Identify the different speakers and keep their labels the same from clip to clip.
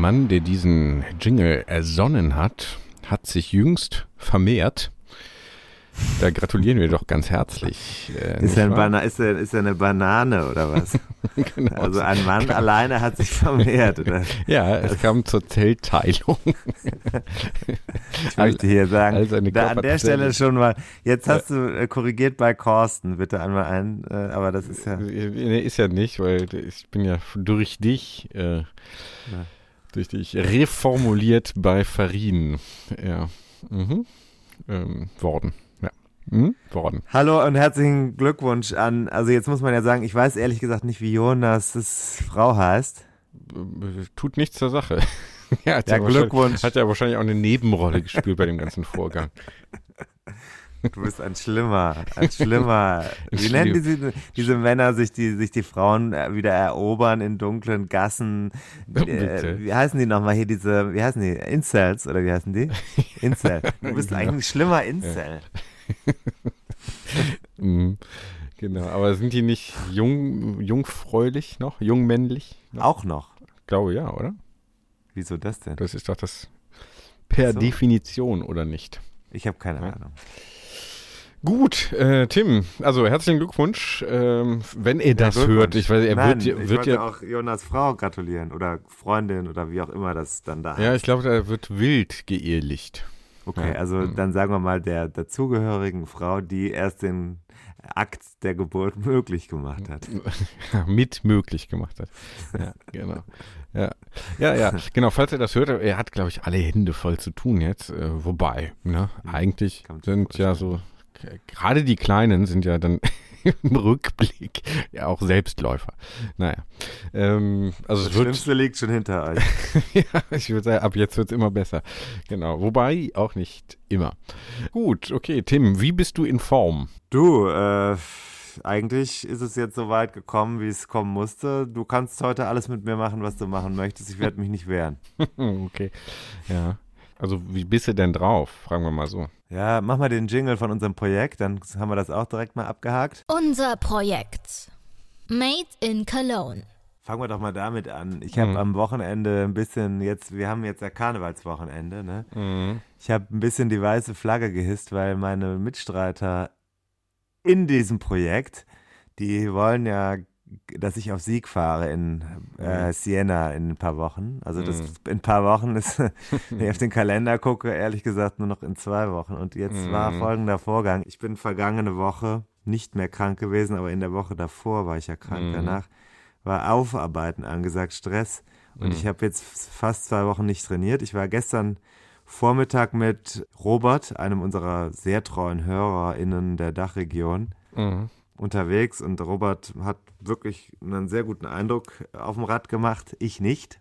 Speaker 1: Mann, der diesen Jingle ersonnen hat, hat sich jüngst vermehrt. Da gratulieren wir doch ganz herzlich. Äh,
Speaker 2: Ist er, ist, er, ist er eine Banane oder was?
Speaker 1: genau.
Speaker 2: Also ein Mann alleine hat sich vermehrt. Oder?
Speaker 1: ja, es kam zur Zellteilung.
Speaker 2: Ich möchte hier sagen, da an der. Stelle schon mal, jetzt hast du äh, korrigiert bei Korsten, bitte einmal ein, äh, aber das ist ja,
Speaker 1: Nee, ist ja nicht, weil ich bin ja durch dich, äh, dich reformuliert bei Farin, ja, mhm. ähm, worden, ja, mhm. worden.
Speaker 2: Hallo und herzlichen Glückwunsch an, also jetzt muss man ja sagen, ich weiß ehrlich gesagt nicht, wie Jonas' Frau heißt.
Speaker 1: Tut nichts zur Sache. ja,
Speaker 2: Ja, Glückwunsch.
Speaker 1: Hat ja wahrscheinlich auch eine Nebenrolle gespielt bei dem ganzen Vorgang.
Speaker 2: Du bist ein Schlimmer, ein Schlimmer. Wie nennen diese, diese Männer sich die, sich die Frauen äh, wieder erobern in dunklen Gassen?
Speaker 1: Bitte.
Speaker 2: Äh, wie heißen die nochmal hier, diese, wie heißen die? Incels oder wie heißen die? Incel. Du bist
Speaker 1: Genau.
Speaker 2: eigentlich ein schlimmer Incel.
Speaker 1: Mhm. Genau, aber sind die nicht jung, jungfräulich noch, jungmännlich? Noch?
Speaker 2: Auch noch.
Speaker 1: Ich glaube ja, oder?
Speaker 2: Wieso das denn?
Speaker 1: Das ist doch das per
Speaker 2: So.
Speaker 1: Definition, oder nicht?
Speaker 2: Ich habe keine
Speaker 1: Ja.
Speaker 2: Ahnung.
Speaker 1: Gut, äh, Tim, also herzlichen Glückwunsch, ähm, wenn er das
Speaker 2: Glückwunsch.
Speaker 1: hört. Ich weiß, er
Speaker 2: Nein,
Speaker 1: wird,
Speaker 2: ich
Speaker 1: wird ja,
Speaker 2: auch Jonas Frau gratulieren oder Freundin oder wie auch immer das dann da
Speaker 1: ja, ich glaube, er wird wild geehelicht.
Speaker 2: Okay,
Speaker 1: Ja.
Speaker 2: also
Speaker 1: Mhm.
Speaker 2: dann sagen wir mal der dazugehörigen Frau, die erst den Akt der Geburt möglich gemacht hat.
Speaker 1: mit möglich gemacht hat. Ja, genau. Ja, ja, ja, genau. Falls er das hört, er hat, glaube ich, alle Hände voll zu tun jetzt. Äh, wobei, ne, eigentlich
Speaker 2: man sich
Speaker 1: sind ja so, gerade die Kleinen sind ja dann im Rückblick ja auch Selbstläufer. Naja, ähm, also
Speaker 2: Das Schlimmste liegt schon hinter euch.
Speaker 1: ja, ich würde sagen, ab jetzt wird es immer besser. Genau, wobei auch nicht immer. Gut, okay, Tim, wie bist du in Form?
Speaker 2: Du, äh, eigentlich ist es jetzt so weit gekommen, wie es kommen musste. Du kannst heute alles mit mir machen, was du machen möchtest. Ich werde mich nicht wehren.
Speaker 1: okay, ja. Also wie bist du denn drauf? Fragen wir mal so.
Speaker 2: Ja, mach mal den Jingle von unserem Projekt, dann haben wir das auch direkt mal abgehakt.
Speaker 3: Unser Projekt. Made in Cologne.
Speaker 2: Fangen wir doch mal damit an. Ich habe
Speaker 1: Mhm.
Speaker 2: am Wochenende ein bisschen jetzt, wir haben jetzt ja Karnevalswochenende, ne? Ich habe ein bisschen die weiße Flagge gehisst, weil meine Mitstreiter in diesem Projekt, die wollen ja, dass ich auf Sieg fahre in äh, Siena in ein paar Wochen. Also das in ein paar Wochen ist, wenn ich auf den Kalender gucke, ehrlich gesagt nur noch in zwei Wochen. Und jetzt war folgender Vorgang. Ich bin vergangene Woche nicht mehr krank gewesen, aber in der Woche davor war ich ja krank. Danach war Aufarbeiten angesagt, Stress. Und ich habe jetzt fast zwei Wochen nicht trainiert. Ich war gestern Vormittag mit Robert, einem unserer sehr treuen HörerInnen der Dachregion, unterwegs. Und Robert hat wirklich einen sehr guten Eindruck auf dem Rad gemacht. Ich nicht.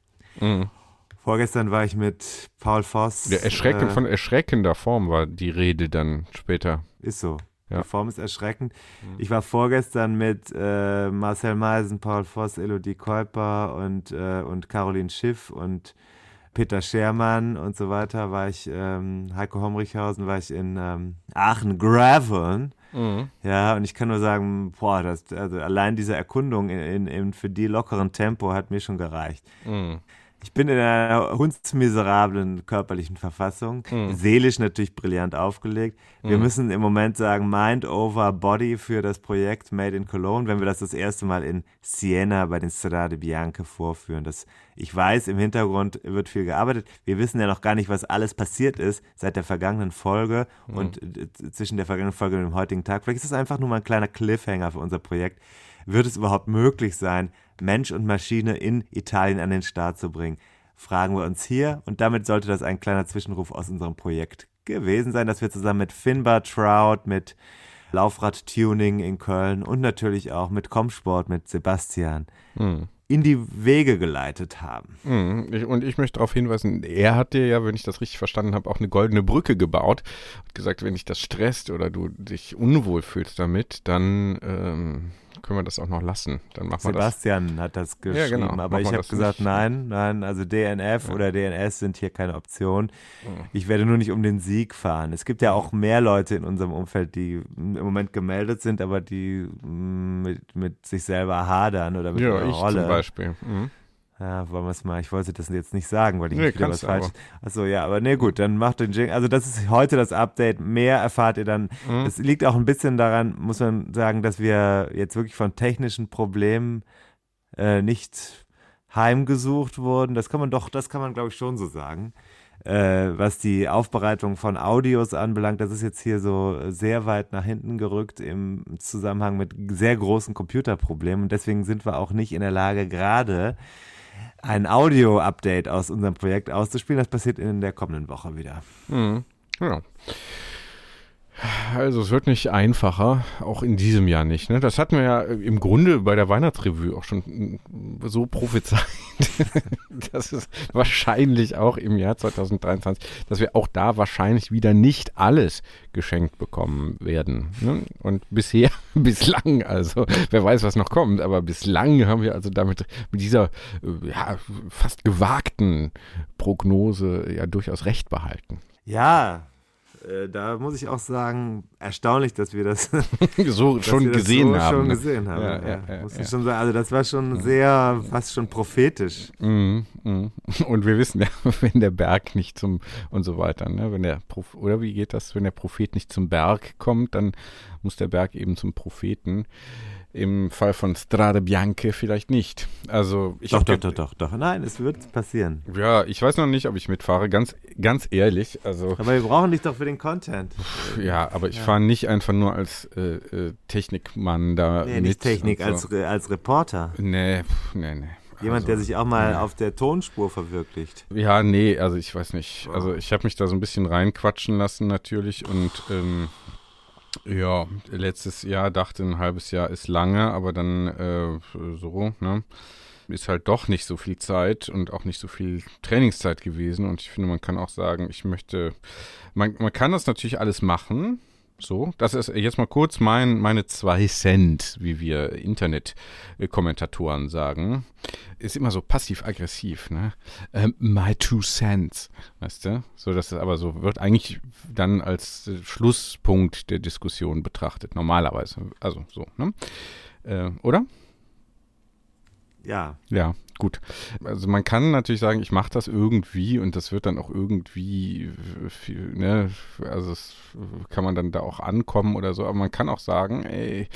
Speaker 2: Vorgestern war ich mit Paul Voss.
Speaker 1: Der erschreckend,
Speaker 2: äh,
Speaker 1: von erschreckender Form war die Rede dann später.
Speaker 2: Ist so.
Speaker 1: Ja. Mhm.
Speaker 2: Die Form ist erschreckend. Ich war vorgestern mit äh, Marcel Meisen, Paul Voss, Elodie Keuper und, äh, und Caroline Schiff und Peter Schermann und so weiter, war ich, ähm, Heiko Homrichhausen, war ich in ähm, Aachen Graveln.
Speaker 1: Mhm.
Speaker 2: Ja, und ich kann nur sagen, boah, das, also allein diese Erkundung in, in, in für die lockeren Tempo hat mir schon gereicht.
Speaker 1: Mhm.
Speaker 2: Ich bin in einer hundsmiserablen körperlichen Verfassung,
Speaker 1: Mhm.
Speaker 2: seelisch natürlich brillant aufgelegt. Wir
Speaker 1: Mhm.
Speaker 2: müssen im Moment sagen Mind over Body für das Projekt Made in Cologne, wenn wir das das erste Mal in Siena bei den Strade Bianche vorführen. Das, ich weiß, im Hintergrund wird viel gearbeitet. Wir wissen ja noch gar nicht, was alles passiert ist seit der vergangenen Folge
Speaker 1: Mhm.
Speaker 2: und äh, zwischen der vergangenen Folge und dem heutigen Tag. Vielleicht ist es einfach nur mal ein kleiner Cliffhanger für unser Projekt. Wird es überhaupt möglich sein, Mensch und Maschine in Italien an den Start zu bringen? Fragen wir uns hier und damit sollte das ein kleiner Zwischenruf aus unserem Projekt gewesen sein, dass wir zusammen mit Finbar Trout, mit Laufrad-Tuning in Köln und natürlich auch mit Comsport, mit Sebastian
Speaker 1: Mhm.
Speaker 2: in die Wege geleitet haben.
Speaker 1: Mhm. Ich, und ich möchte darauf hinweisen, er hat dir ja, wenn ich das richtig verstanden habe, auch eine goldene Brücke gebaut. Hat gesagt, wenn dich das stresst oder du dich unwohl fühlst damit, dann ähm, können wir das auch noch lassen. Dann machen wir das.
Speaker 2: Sebastian hat das geschrieben,
Speaker 1: Ja, genau.
Speaker 2: aber ich habe gesagt,
Speaker 1: nicht.
Speaker 2: nein, nein, also DNF
Speaker 1: Ja.
Speaker 2: oder DNS sind hier keine Option.
Speaker 1: Mhm.
Speaker 2: Ich werde nur nicht um den Sieg fahren. Es gibt ja auch mehr Leute in unserem Umfeld, die im Moment gemeldet sind, aber die mm, mit, mit sich selber hadern oder mit
Speaker 1: Ja,
Speaker 2: ihrer
Speaker 1: ich
Speaker 2: Rolle.
Speaker 1: zum Beispiel. Mhm.
Speaker 2: Ja, wollen wir es mal, ich wollte das jetzt nicht sagen, weil ich
Speaker 1: Nee,
Speaker 2: nicht wieder was falsch. Achso, ja, aber nee, gut, dann macht den Jingle. Also das ist heute das Update. Mehr erfahrt ihr dann.
Speaker 1: Mhm.
Speaker 2: Es liegt auch ein bisschen daran, muss man sagen, dass wir jetzt wirklich von technischen Problemen äh, nicht heimgesucht wurden. Das kann man doch, das kann man glaube ich schon so sagen. Äh, was die Aufbereitung von Audios anbelangt, das ist jetzt hier so sehr weit nach hinten gerückt im Zusammenhang mit sehr großen Computerproblemen. Und deswegen sind wir auch nicht in der Lage, gerade ein Audio-Update aus unserem Projekt auszuspielen. Das passiert in der kommenden Woche wieder.
Speaker 1: Mhm. Ja. Also es wird nicht einfacher, auch in diesem Jahr nicht. Ne? Das hatten wir ja im Grunde bei der Weihnachtsrevue auch schon mm, so prophezeit, dass es wahrscheinlich auch im Jahr 2023, dass wir auch da wahrscheinlich wieder nicht alles geschenkt bekommen werden. Ne? Und bisher, bislang, also wer weiß, was noch kommt, aber bislang haben wir also damit mit dieser äh, ja, fast gewagten Prognose ja durchaus recht behalten.
Speaker 2: Ja, äh, da muss ich auch sagen, erstaunlich, dass wir das,
Speaker 1: so
Speaker 2: wir
Speaker 1: schon
Speaker 2: das
Speaker 1: gesehen
Speaker 2: so
Speaker 1: haben.
Speaker 2: schon
Speaker 1: ne?
Speaker 2: gesehen haben.
Speaker 1: Ja,
Speaker 2: Ja,
Speaker 1: ja, ja,
Speaker 2: muss
Speaker 1: ja.
Speaker 2: ich schon sagen. Also das war schon sehr, fast schon prophetisch.
Speaker 1: Mhm, mhm. Und wir wissen ja, wenn der Berg nicht zum und so weiter, ne? Wenn der Proph oder wie geht das, wenn der Prophet nicht zum Berg kommt, dann muss der Berg eben zum Propheten. Im Fall von Strade Bianche vielleicht nicht. Also ich
Speaker 2: Doch, doch, doch, doch, doch. Nein, es wird passieren.
Speaker 1: Ja, ich weiß noch nicht, ob ich mitfahre. Ganz, ganz ehrlich. Also
Speaker 2: Aber wir brauchen dich doch für den Content.
Speaker 1: ja, aber ich
Speaker 2: Ja.
Speaker 1: fahre nicht einfach nur als äh, äh, Technikmann da
Speaker 2: Nee, nicht Technik, als,
Speaker 1: so.
Speaker 2: Re- als Reporter.
Speaker 1: Nee, nee, nee.
Speaker 2: Jemand,
Speaker 1: Also-
Speaker 2: der sich auch mal
Speaker 1: nee.
Speaker 2: auf der Tonspur verwirklicht.
Speaker 1: Ja, nee, also ich weiß nicht. Also ich habe mich da so ein bisschen reinquatschen lassen natürlich und ähm, ja, letztes Jahr dachte ein halbes Jahr ist lange, aber dann äh, so, ne? Ist halt doch nicht so viel Zeit und auch nicht so viel Trainingszeit gewesen. Und ich finde, man kann auch sagen, ich möchte, man, man kann das natürlich alles machen. So, das ist jetzt mal kurz mein, meine zwei Cent, wie wir Internet-Kommentatoren sagen. Ist immer so passiv-aggressiv, ne? Ähm, my two cents, weißt du? So, dass es aber so wird eigentlich dann als Schlusspunkt der Diskussion betrachtet, normalerweise. Also so, ne? Äh, oder?
Speaker 2: Ja.
Speaker 1: Ja, gut. Also man kann natürlich sagen, ich mache das irgendwie und das wird dann auch irgendwie, viel, ne, also es kann man dann da auch ankommen oder so, aber man kann auch sagen, ey,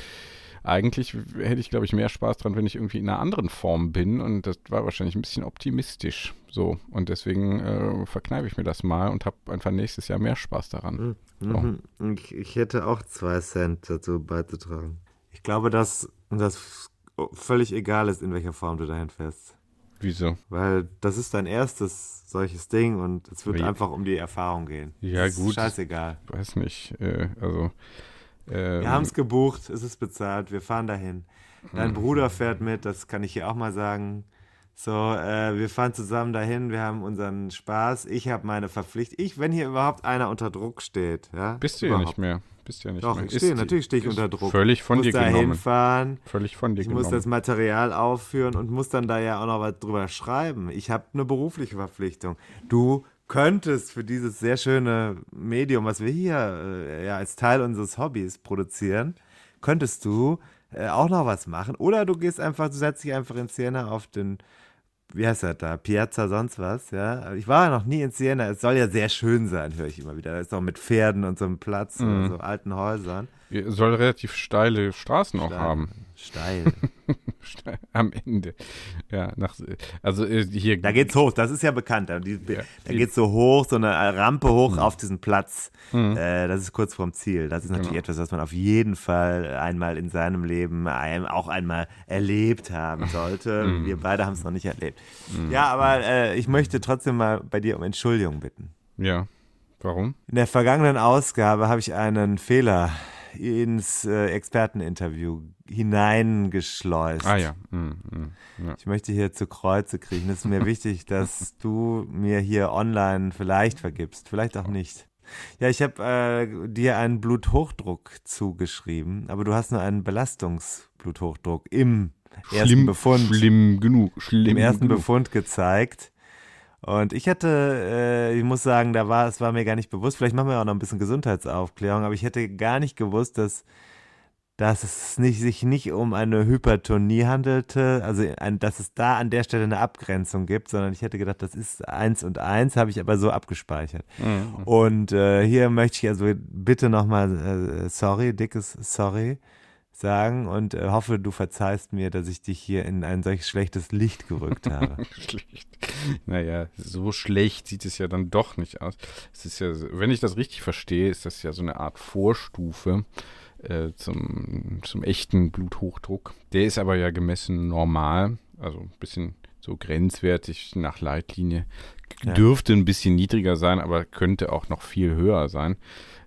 Speaker 1: eigentlich hätte ich, glaube ich, mehr Spaß dran, wenn ich irgendwie in einer anderen Form bin und das war wahrscheinlich ein bisschen optimistisch so und deswegen äh, verkneife ich mir das mal und habe einfach nächstes Jahr mehr Spaß daran.
Speaker 2: Mhm. Ich, ich hätte auch zwei Cent dazu beizutragen. Ich glaube, dass das völlig egal ist, in welcher Form du dahin fährst.
Speaker 1: Wieso?
Speaker 2: Weil das ist dein erstes solches Ding und es wird
Speaker 1: Wie-
Speaker 2: einfach um die Erfahrung gehen.
Speaker 1: Ja,
Speaker 2: Das
Speaker 1: gut.
Speaker 2: Scheißegal.
Speaker 1: Weiß nicht, äh, also ähm,
Speaker 2: Wir haben es gebucht, es ist bezahlt, wir fahren dahin. Dein
Speaker 1: Mhm.
Speaker 2: Bruder fährt mit, das kann ich hier auch mal sagen. So, äh, wir fahren zusammen dahin, wir haben unseren Spaß. Ich habe meine Verpflichtung. Ich, wenn hier überhaupt einer unter Druck steht, ja.
Speaker 1: Bist du ja nicht mehr. Bist du ja nicht
Speaker 2: Doch,
Speaker 1: mehr.
Speaker 2: ich stehe, natürlich stehe ich unter Druck.
Speaker 1: Völlig von
Speaker 2: muss
Speaker 1: dir
Speaker 2: da
Speaker 1: genommen.
Speaker 2: hinfahren.
Speaker 1: Völlig von dir
Speaker 2: Ich
Speaker 1: genommen.
Speaker 2: muss das Material aufführen und muss dann da ja auch noch was drüber schreiben. Ich habe eine berufliche Verpflichtung. Du könntest für dieses sehr schöne Medium, was wir hier äh, ja als Teil unseres Hobbys produzieren, könntest du äh, auch noch was machen. Oder du gehst einfach, du setzt dich einfach in Siena auf den wie heißt das da, Piazza sonst was, ja. Ich war ja noch nie in Siena, es soll ja sehr schön sein, höre ich immer wieder. Das ist auch mit Pferden und so einem Platz
Speaker 1: Mhm.
Speaker 2: und so alten Häusern.
Speaker 1: Soll relativ steile Straßen auch
Speaker 2: Steil.
Speaker 1: haben.
Speaker 2: Steil.
Speaker 1: Steil Am Ende. Ja, nach, also äh, hier.
Speaker 2: Da geht's hoch, das ist ja bekannt. Da, die,
Speaker 1: Ja.
Speaker 2: da geht's so hoch, so eine Rampe hoch
Speaker 1: Mhm.
Speaker 2: auf diesen Platz. Äh, das ist kurz vorm Ziel. Das ist natürlich
Speaker 1: Genau.
Speaker 2: etwas, was man auf jeden Fall einmal in seinem Leben ein, auch einmal erlebt haben sollte.
Speaker 1: Mhm.
Speaker 2: Wir beide haben es noch nicht erlebt. Ja, aber äh, ich möchte trotzdem mal bei dir um Entschuldigung bitten.
Speaker 1: Ja. Warum?
Speaker 2: In der vergangenen Ausgabe habe ich einen Fehler ins äh, Experteninterview hineingeschleust.
Speaker 1: Ah ja. Hm, hm, ja.
Speaker 2: Ich möchte hier zu Kreuze kriechen. Es ist mir wichtig, dass du mir hier online vielleicht vergibst, vielleicht auch nicht. Ja, ich habe äh, dir einen Bluthochdruck zugeschrieben, aber du hast nur einen Belastungsbluthochdruck im ersten
Speaker 1: Schlimm,
Speaker 2: Befund,
Speaker 1: schlimm genug. Schlimm
Speaker 2: im ersten
Speaker 1: genug.
Speaker 2: Befund gezeigt. Und ich hätte, äh, ich muss sagen, da war, es war mir gar nicht bewusst, vielleicht machen wir auch noch ein bisschen Gesundheitsaufklärung, aber ich hätte gar nicht gewusst, dass, dass es nicht, sich nicht um eine Hypertonie handelte, also ein, dass es da an der Stelle eine Abgrenzung gibt, sondern ich hätte gedacht, das ist eins und eins, habe ich aber so abgespeichert.
Speaker 1: Mhm.
Speaker 2: Und äh, hier möchte ich also bitte nochmal äh, sorry, dickes Sorry sagen und äh, hoffe, du verzeihst mir, dass ich dich hier in ein solch schlechtes Licht gerückt habe.
Speaker 1: Schlecht. Naja, so schlecht sieht es ja dann doch nicht aus. Es ist ja, wenn ich das richtig verstehe, ist das ja so eine Art Vorstufe äh, zum, zum echten Bluthochdruck. Der ist aber ja gemessen normal, also ein bisschen so grenzwertig nach Leitlinie.
Speaker 2: Ja.
Speaker 1: Dürfte ein bisschen niedriger sein, aber könnte auch noch viel höher sein.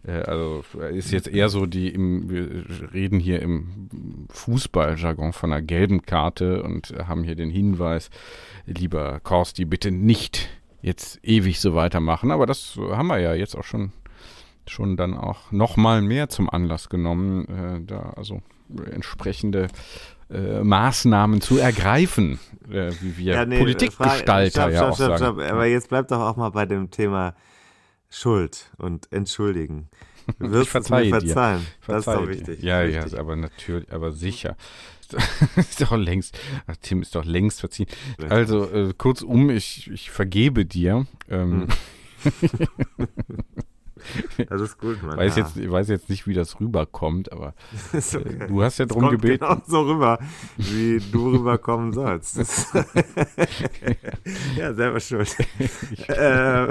Speaker 1: Äh, Also ist jetzt eher so die, im, wir reden hier im Fußballjargon von einer gelben Karte und haben hier den Hinweis, lieber Korsti, bitte nicht jetzt ewig so weitermachen. Aber das haben wir ja jetzt auch schon, schon dann auch nochmal mehr zum Anlass genommen, äh, da also entsprechende äh, Maßnahmen zu ergreifen, äh, wie wir
Speaker 2: nee,
Speaker 1: Politikgestalter ja
Speaker 2: stopp,
Speaker 1: auch
Speaker 2: stopp,
Speaker 1: sagen.
Speaker 2: stopp. Aber jetzt bleib doch auch mal bei dem Thema Schuld und Entschuldigen. Du wirst es
Speaker 1: verzeihe
Speaker 2: mir
Speaker 1: dir.
Speaker 2: verzeihen. Das ist
Speaker 1: Verzeihe
Speaker 2: doch wichtig.
Speaker 1: Ja,
Speaker 2: Wichtig.
Speaker 1: ja, aber natürlich, aber sicher. ist doch längst, ach, Tim ist doch längst verziehen. Also, äh, kurzum, ich, ich vergebe dir. Ähm,
Speaker 2: Das ist gut, Mann.
Speaker 1: weiß
Speaker 2: ja.
Speaker 1: jetzt, ich weiß jetzt nicht, wie das rüberkommt, aber äh,
Speaker 2: okay.
Speaker 1: du hast ja drum
Speaker 2: kommt
Speaker 1: gebeten.
Speaker 2: Genau so rüber, wie du rüberkommen sollst. Ja, selber schuld. äh,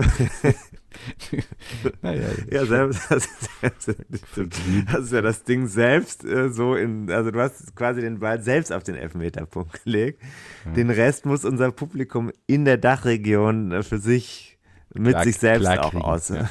Speaker 1: Naja,
Speaker 2: ja, selber, das, ist ja das Ding selbst äh, so in, also du hast quasi den Ball selbst auf den Elfmeterpunkt gelegt. Den Rest muss unser Publikum in der Dachregion äh, für sich mit
Speaker 1: Klar-
Speaker 2: sich selbst auch aus.
Speaker 1: ja.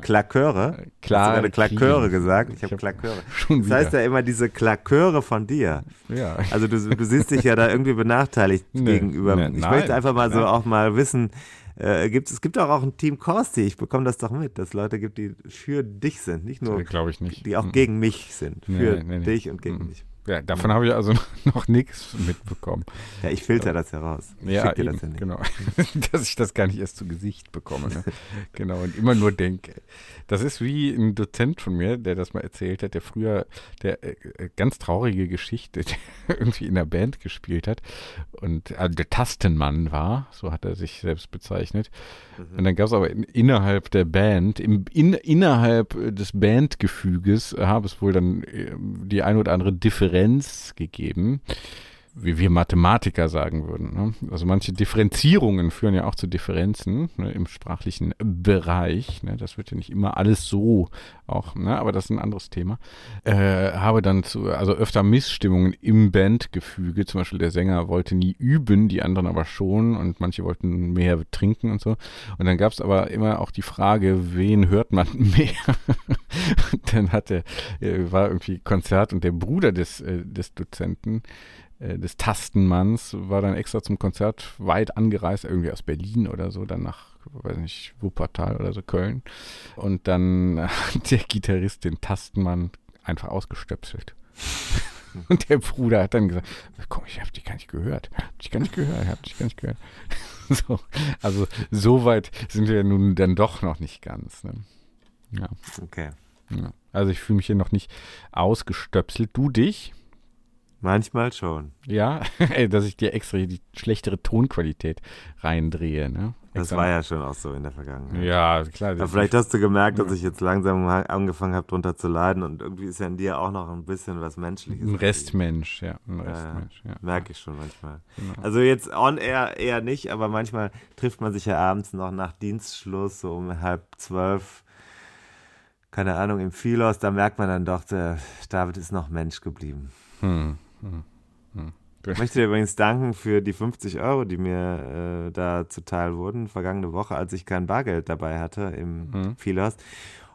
Speaker 2: Klaköre?
Speaker 1: Klar
Speaker 2: Hast du gerade Klaköre gesagt? Ich habe
Speaker 1: hab
Speaker 2: Klaköre. Das heißt ja immer diese Klaköre von dir.
Speaker 1: ja.
Speaker 2: Also du, du siehst dich ja da irgendwie benachteiligt
Speaker 1: Nee,
Speaker 2: gegenüber.
Speaker 1: nee,
Speaker 2: ich
Speaker 1: nein,
Speaker 2: möchte einfach mal so
Speaker 1: nein.
Speaker 2: auch mal wissen, äh, gibt, es gibt auch, auch ein Team Korsti, ich bekomme das doch mit, dass es Leute gibt, die für dich sind, nicht nur,
Speaker 1: Glaube ich nicht.
Speaker 2: die auch
Speaker 1: Mhm.
Speaker 2: gegen mich sind. Für
Speaker 1: nee.
Speaker 2: dich und gegen
Speaker 1: Mhm.
Speaker 2: mich.
Speaker 1: Ja, davon habe ich also noch nichts mitbekommen.
Speaker 2: Ja, ich filter das heraus. Ich
Speaker 1: Ja,
Speaker 2: schick dir
Speaker 1: eben,
Speaker 2: das ja nicht.
Speaker 1: genau. Dass ich das gar nicht erst zu Gesicht bekomme. Ne? genau, und immer nur denke. Das ist wie ein Dozent von mir, der das mal erzählt hat, der früher, der äh, äh, ganz traurige Geschichte, irgendwie in der Band gespielt hat und also der Tastenmann war, so hat er sich selbst bezeichnet.
Speaker 2: Mhm.
Speaker 1: Und dann gab es aber in, innerhalb der Band, im, in, innerhalb äh, des Bandgefüges, äh, habe es wohl dann äh, die ein oder andere Differenz gegeben wie wir Mathematiker sagen würden. Ne? Also manche Differenzierungen führen ja auch zu Differenzen ne, im sprachlichen Bereich. Ne? Das wird ja nicht immer alles so auch, ne? aber das ist ein anderes Thema. Äh, habe dann zu, also öfter Missstimmungen im Bandgefüge. Zum Beispiel der Sänger wollte nie üben, die anderen aber schon und manche wollten mehr trinken und so. Und dann gab es aber immer auch die Frage, wen hört man mehr? dann hatte, äh, war irgendwie Konzert und der Bruder des, äh, des Dozenten des Tastenmanns war dann extra zum Konzert weit angereist, irgendwie aus Berlin oder so, dann nach, weiß nicht, Wuppertal oder so, Köln. Und dann hat der Gitarrist den Tastenmann einfach ausgestöpselt. Und der Bruder hat dann gesagt, komm, ich hab dich gar nicht gehört. Hab dich gar nicht gehört, hab dich gar nicht gehört. So, also so weit sind wir nun dann doch noch nicht ganz. Ne? Ja,
Speaker 2: Okay.
Speaker 1: ja. Also ich fühle mich hier noch nicht ausgestöpselt. Du dich?
Speaker 2: Manchmal schon.
Speaker 1: Ja, dass ich dir extra die schlechtere Tonqualität reindrehe, ne?
Speaker 2: Das
Speaker 1: Extra-
Speaker 2: war ja schon auch so in der Vergangenheit.
Speaker 1: Ja, klar.
Speaker 2: Aber vielleicht hast du gemerkt, dass ich jetzt langsam angefangen habe, drunter zu leiden und irgendwie ist ja in dir auch noch ein bisschen was Menschliches.
Speaker 1: ein Restmensch, ja. Ein
Speaker 2: Ja, ja.
Speaker 1: Restmensch, ja.
Speaker 2: Merke ich schon manchmal.
Speaker 1: Genau.
Speaker 2: Also jetzt on air eher nicht, aber manchmal trifft man sich ja abends noch nach Dienstschluss, so um halb zwölf, keine Ahnung, im Philos, da merkt man dann doch, der David ist noch Mensch geblieben.
Speaker 1: Hm, hm, hm.
Speaker 2: Ich möchte dir übrigens danken für die 50 Euro, die mir äh, da zuteil wurden, vergangene Woche, als ich kein Bargeld dabei hatte im
Speaker 1: Mhm.
Speaker 2: Philos.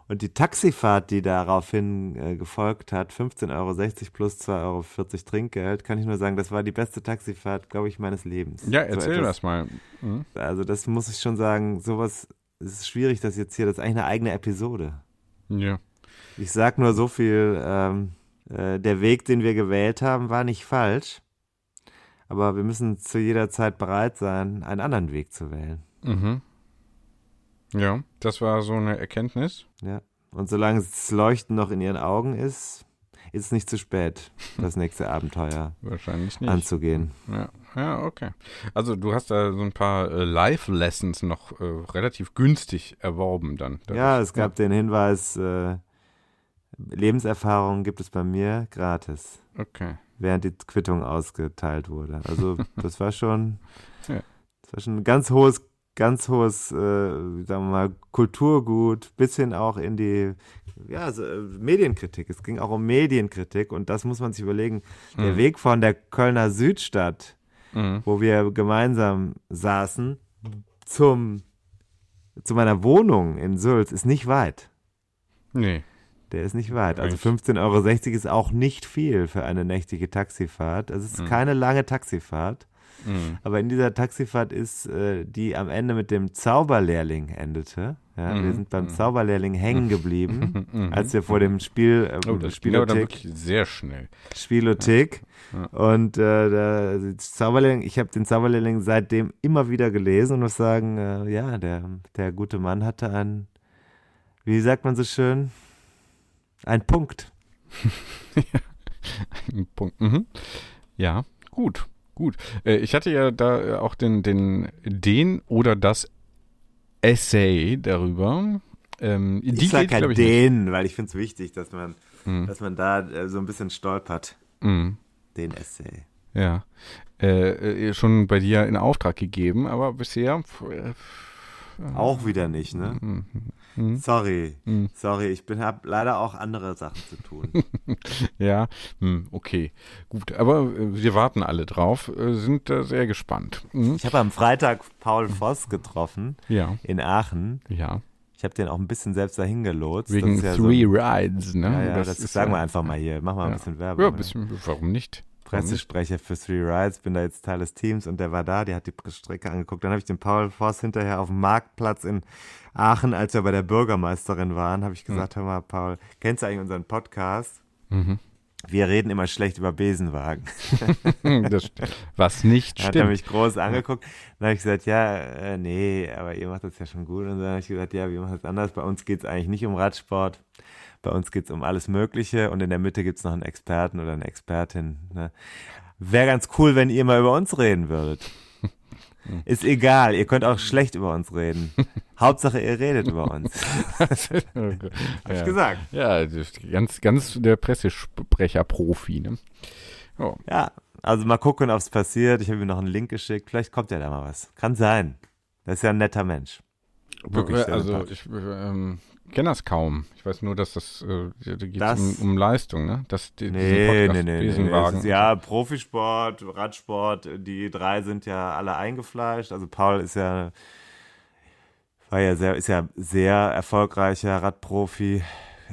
Speaker 2: Und die Taxifahrt, die daraufhin äh, gefolgt hat, 15,60 Euro plus 2,40 Euro Trinkgeld, kann ich nur sagen, das war die beste Taxifahrt, glaube ich, meines Lebens.
Speaker 1: Ja,
Speaker 2: So
Speaker 1: erzähl
Speaker 2: etwas-
Speaker 1: das mal. Hm?
Speaker 2: Also das muss ich schon sagen, sowas ist schwierig, das jetzt hier, das ist eigentlich eine eigene Episode.
Speaker 1: Ja.
Speaker 2: Ich sag nur so viel, ähm, äh, der Weg, den wir gewählt haben, war nicht falsch. Aber wir müssen zu jeder Zeit bereit sein, einen anderen Weg zu wählen.
Speaker 1: Mhm. Ja, das war so eine Erkenntnis.
Speaker 2: Ja. Und solange das Leuchten noch in ihren Augen ist, ist es nicht zu spät, das nächste Abenteuer
Speaker 1: Wahrscheinlich nicht.
Speaker 2: anzugehen.
Speaker 1: Ja, ja, okay. Also du hast da so ein paar äh, Live-Lessons noch äh, relativ günstig erworben dann.
Speaker 2: Ja, es gab den Hinweis, äh, Lebenserfahrung gibt es bei mir gratis.
Speaker 1: Okay.
Speaker 2: während die Quittung ausgeteilt wurde. Also das war schon,
Speaker 1: Ja.
Speaker 2: das war schon ein ganz hohes, ganz hohes, äh, sagen wir mal, Kulturgut, bis hin auch in die ja, so, äh, Medienkritik. Es ging auch um Medienkritik und das muss man sich überlegen. Der
Speaker 1: Mhm.
Speaker 2: Weg von der Kölner Südstadt,
Speaker 1: Mhm.
Speaker 2: wo wir gemeinsam saßen, zum, zu meiner Wohnung in Sülz ist nicht weit.
Speaker 1: Nee.
Speaker 2: Der ist nicht weit. Also
Speaker 1: Eigentlich.
Speaker 2: 15,60 Euro ist auch nicht viel für eine nächtige Taxifahrt. Es ist
Speaker 1: Mhm.
Speaker 2: keine lange Taxifahrt.
Speaker 1: Mhm.
Speaker 2: Aber in dieser Taxifahrt ist, äh, die am Ende mit dem Zauberlehrling endete. Ja, Wir
Speaker 1: Mhm.
Speaker 2: sind beim
Speaker 1: Mhm.
Speaker 2: Zauberlehrling hängen geblieben,
Speaker 1: Mhm.
Speaker 2: als wir vor dem Spiel, äh,
Speaker 1: Oh, das ging
Speaker 2: Spielothek,
Speaker 1: wirklich sehr schnell.
Speaker 2: Spielothek.
Speaker 1: Ja.
Speaker 2: Und äh, der Zauberlehrling, ich habe den Zauberlehrling seitdem immer wieder gelesen und muss sagen, äh, ja, der, der gute Mann hatte einen, wie sagt man so schön, einen Punkt.
Speaker 1: Ein Punkt. Mhm. Ja, gut, gut. Äh, ich hatte ja da äh, auch den, den, den oder das Essay darüber. Ähm,
Speaker 2: ich sag
Speaker 1: gilt,
Speaker 2: halt
Speaker 1: ich, nicht.
Speaker 2: den, weil ich finde es wichtig, dass man,
Speaker 1: Mhm.
Speaker 2: dass man da äh, so ein bisschen stolpert.
Speaker 1: Mhm.
Speaker 2: Den Essay.
Speaker 1: Ja. Äh, schon bei dir in Auftrag gegeben, aber bisher.
Speaker 2: Auch wieder nicht, ne?
Speaker 1: Mhm.
Speaker 2: Sorry.
Speaker 1: Mhm.
Speaker 2: Sorry, ich bin habe leider auch andere Sachen zu tun.
Speaker 1: Ja, hm, okay. Gut, aber äh, wir warten alle drauf, äh, sind da sehr gespannt. Mhm.
Speaker 2: Ich habe am Freitag Paul Voss getroffen
Speaker 1: Ja,
Speaker 2: in Aachen.
Speaker 1: ja.
Speaker 2: Ich habe den auch ein bisschen selbst dahin gelotst.
Speaker 1: Wegen
Speaker 2: das ja
Speaker 1: Three
Speaker 2: so,
Speaker 1: Rides, ne?
Speaker 2: Ja, ja, das,
Speaker 1: ist
Speaker 2: sagen wir einfach mal hier. Mach mal ein bisschen Werbung.
Speaker 1: Ja,
Speaker 2: ne?
Speaker 1: bisschen, warum nicht?
Speaker 2: Pressesprecher für Three Rides, bin da jetzt Teil des Teams und der war da, der hat die Strecke angeguckt. Dann habe ich den Paul Voss hinterher auf dem Marktplatz in Aachen, als wir bei der Bürgermeisterin waren, habe ich gesagt, hör mal, Paul, kennst du eigentlich unseren Podcast?
Speaker 1: Mhm.
Speaker 2: Wir reden immer schlecht über Besenwagen.
Speaker 1: was nicht
Speaker 2: Da hat er
Speaker 1: stimmt.
Speaker 2: mich groß angeguckt. Dann habe ich gesagt, ja, äh, nee, aber ihr macht das ja schon gut. Und dann habe ich gesagt, ja, wir machen das anders. Bei uns geht es eigentlich nicht um Radsport. Bei uns geht es um alles Mögliche. Und in der Mitte gibt es noch einen Experten oder eine Expertin. Ne? Wäre ganz cool, wenn ihr mal über uns reden würdet. Ist egal, ihr könnt auch schlecht über uns reden. Hauptsache, ihr redet über uns.
Speaker 1: Hab
Speaker 2: ich gesagt.
Speaker 1: Ja, das ist ganz, ganz der Pressesprecher-Profi, ne? Oh,
Speaker 2: Ja, also mal gucken, ob es passiert. Ich habe ihm noch einen Link geschickt. Vielleicht kommt ja da mal was. Kann sein. Das ist ja ein netter Mensch. Wirklich sehr
Speaker 1: also ich ähm, kenne das kaum. Ich weiß nur, dass das, äh, da geht um, um Leistung, ne? Das, die,
Speaker 2: Nee,
Speaker 1: Podcast,
Speaker 2: nee, nee, nee, ist, ja, Profisport, Radsport, die drei sind ja alle eingefleischt. Also Paul ist ja war ja sehr, ist ja sehr erfolgreicher Radprofi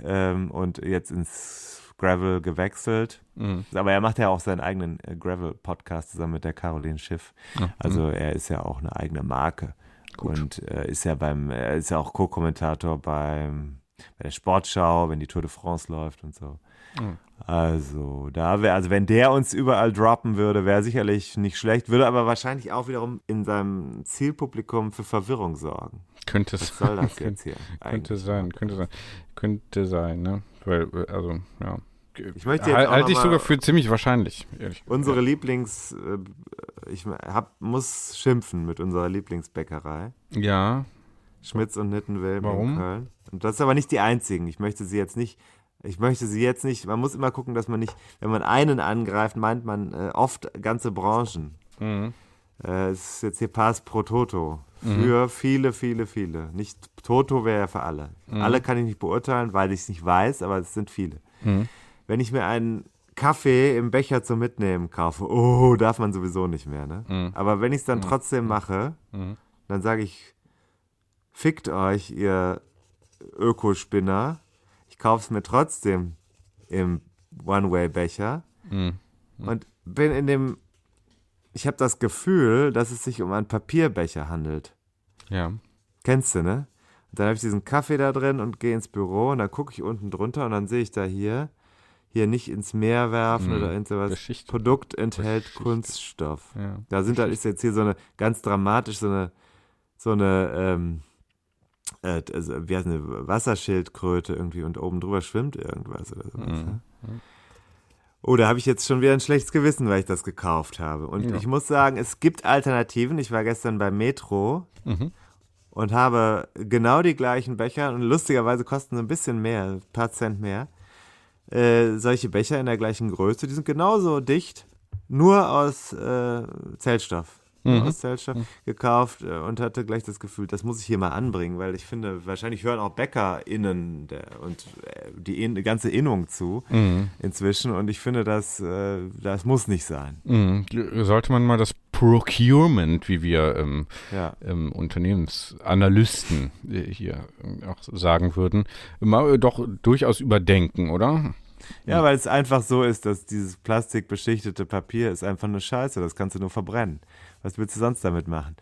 Speaker 2: ähm, und jetzt ins Gravel gewechselt.
Speaker 1: Mhm.
Speaker 2: Aber er macht ja auch seinen eigenen äh, Gravel-Podcast zusammen mit der Caroline Schiff.
Speaker 1: Ja,
Speaker 2: Also er ist ja auch eine eigene Marke.
Speaker 1: Gut.
Speaker 2: Und äh, ist ja beim, er ist ja auch Co-Kommentator beim bei der Sportschau, wenn die Tour de France läuft und so.
Speaker 1: Mhm.
Speaker 2: Also, da wäre, also wenn der uns überall droppen würde, wäre sicherlich nicht schlecht, würde aber wahrscheinlich auch wiederum in seinem Zielpublikum für Verwirrung sorgen.
Speaker 1: Könnte
Speaker 2: Was
Speaker 1: es
Speaker 2: soll das
Speaker 1: könnte-
Speaker 2: jetzt hier?
Speaker 1: Könnte
Speaker 2: eigentlich?
Speaker 1: sein, könnte sein. Könnte sein, ne? Weil, äh, also, ja.
Speaker 2: Ich möchte jetzt
Speaker 1: halte ich sogar für ziemlich wahrscheinlich.
Speaker 2: Unsere Lieblings, äh, ich hab, muss schimpfen mit unserer Lieblingsbäckerei.
Speaker 1: Ja,
Speaker 2: Schmitz und Nittenwilm
Speaker 1: Warum?
Speaker 2: in Köln. Und das ist aber nicht die einzigen. Ich möchte sie jetzt nicht, ich möchte sie jetzt nicht, man muss immer gucken, dass man nicht, wenn man einen angreift, meint man äh, oft ganze Branchen.
Speaker 1: Mhm.
Speaker 2: Äh, es ist jetzt hier Pass pro Toto. Für viele, viele, viele. Nicht Toto wäre ja für alle.
Speaker 1: Mhm.
Speaker 2: Alle kann ich nicht beurteilen, weil ich es nicht weiß, aber es sind viele.
Speaker 1: Mhm.
Speaker 2: Wenn ich mir einen Kaffee im Becher zum Mitnehmen kaufe, oh, darf man sowieso nicht mehr, ne?
Speaker 1: Mhm.
Speaker 2: Aber wenn ich es dann trotzdem mache, dann sage ich, fickt euch, ihr Ökospinner. Ich kaufe es mir trotzdem im One-Way-Becher
Speaker 1: Mhm.
Speaker 2: und bin in dem, ich habe das Gefühl, dass es sich um einen Papierbecher handelt.
Speaker 1: ja.
Speaker 2: Kennst du, ne? Und dann habe ich diesen Kaffee da drin und gehe ins Büro und dann gucke ich unten drunter und dann sehe ich da hier, hier nicht ins Meer werfen
Speaker 1: Mhm.
Speaker 2: oder irgend sowas.
Speaker 1: Beschichtung.
Speaker 2: Produkt enthält
Speaker 1: Beschichtung.
Speaker 2: Kunststoff.
Speaker 1: Ja.
Speaker 2: Da sind da ist jetzt hier so eine ganz dramatisch so eine so eine ähm, äh, also, wie heißt eine Wasserschildkröte irgendwie und oben drüber schwimmt irgendwas oder sowas.
Speaker 1: Mhm.
Speaker 2: Ne? Oh, da habe ich jetzt schon wieder ein schlechtes Gewissen, weil ich das gekauft habe. Und
Speaker 1: Ja.
Speaker 2: ich muss sagen, es gibt Alternativen. Ich war gestern beim Metro
Speaker 1: Mhm.
Speaker 2: und habe genau die gleichen Becher und lustigerweise kosten sie ein bisschen mehr, ein paar Cent mehr. Äh, solche Becher in der gleichen Größe, die sind genauso dicht, nur aus äh, Zellstoff.
Speaker 1: Mhm.
Speaker 2: Zellstoff gekauft äh, und hatte gleich das Gefühl, das muss ich hier mal anbringen, weil ich finde, wahrscheinlich hören auch BäckerInnen der, und äh, die, ganze Innung zu
Speaker 1: Mhm.
Speaker 2: inzwischen und ich finde, das, äh, das muss nicht sein.
Speaker 1: Mhm. Sollte man mal das Procurement, wie wir ähm,
Speaker 2: Ja.
Speaker 1: ähm, Unternehmensanalysten äh, hier äh, auch sagen würden, mal äh, doch durchaus überdenken, oder?
Speaker 2: Ja, weil es einfach so ist, dass dieses plastikbeschichtete Papier ist einfach eine Scheiße. Das kannst du nur verbrennen. Was willst du sonst damit machen?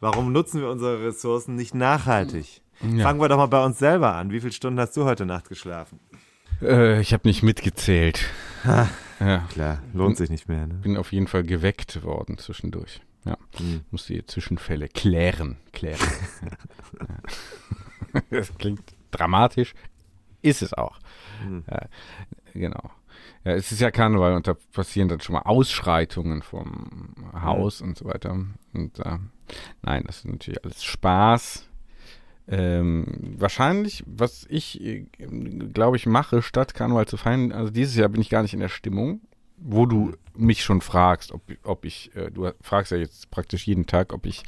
Speaker 2: Warum nutzen wir unsere Ressourcen nicht nachhaltig?
Speaker 1: Ja.
Speaker 2: Fangen wir doch mal bei uns selber an. Wie viele Stunden hast du heute Nacht geschlafen?
Speaker 1: Äh, ich habe nicht mitgezählt. ja,
Speaker 2: Klar, lohnt sich nicht mehr. Ne?
Speaker 1: bin auf jeden Fall geweckt worden zwischendurch. Ja,
Speaker 2: Hm.
Speaker 1: musste die Zwischenfälle klären. Klären. Das klingt dramatisch, ist es auch.
Speaker 2: Hm.
Speaker 1: Ja, genau. Ja, es ist ja Karneval und da passieren dann schon mal Ausschreitungen vom Haus und so weiter. Und äh, nein, das ist natürlich alles Spaß. Ähm, wahrscheinlich, was ich, äh, glaube ich, mache, statt Karneval zu feiern, also dieses Jahr bin ich gar nicht in der Stimmung, wo du mich schon fragst, ob, ob ich, äh, du fragst ja jetzt praktisch jeden Tag, ob ich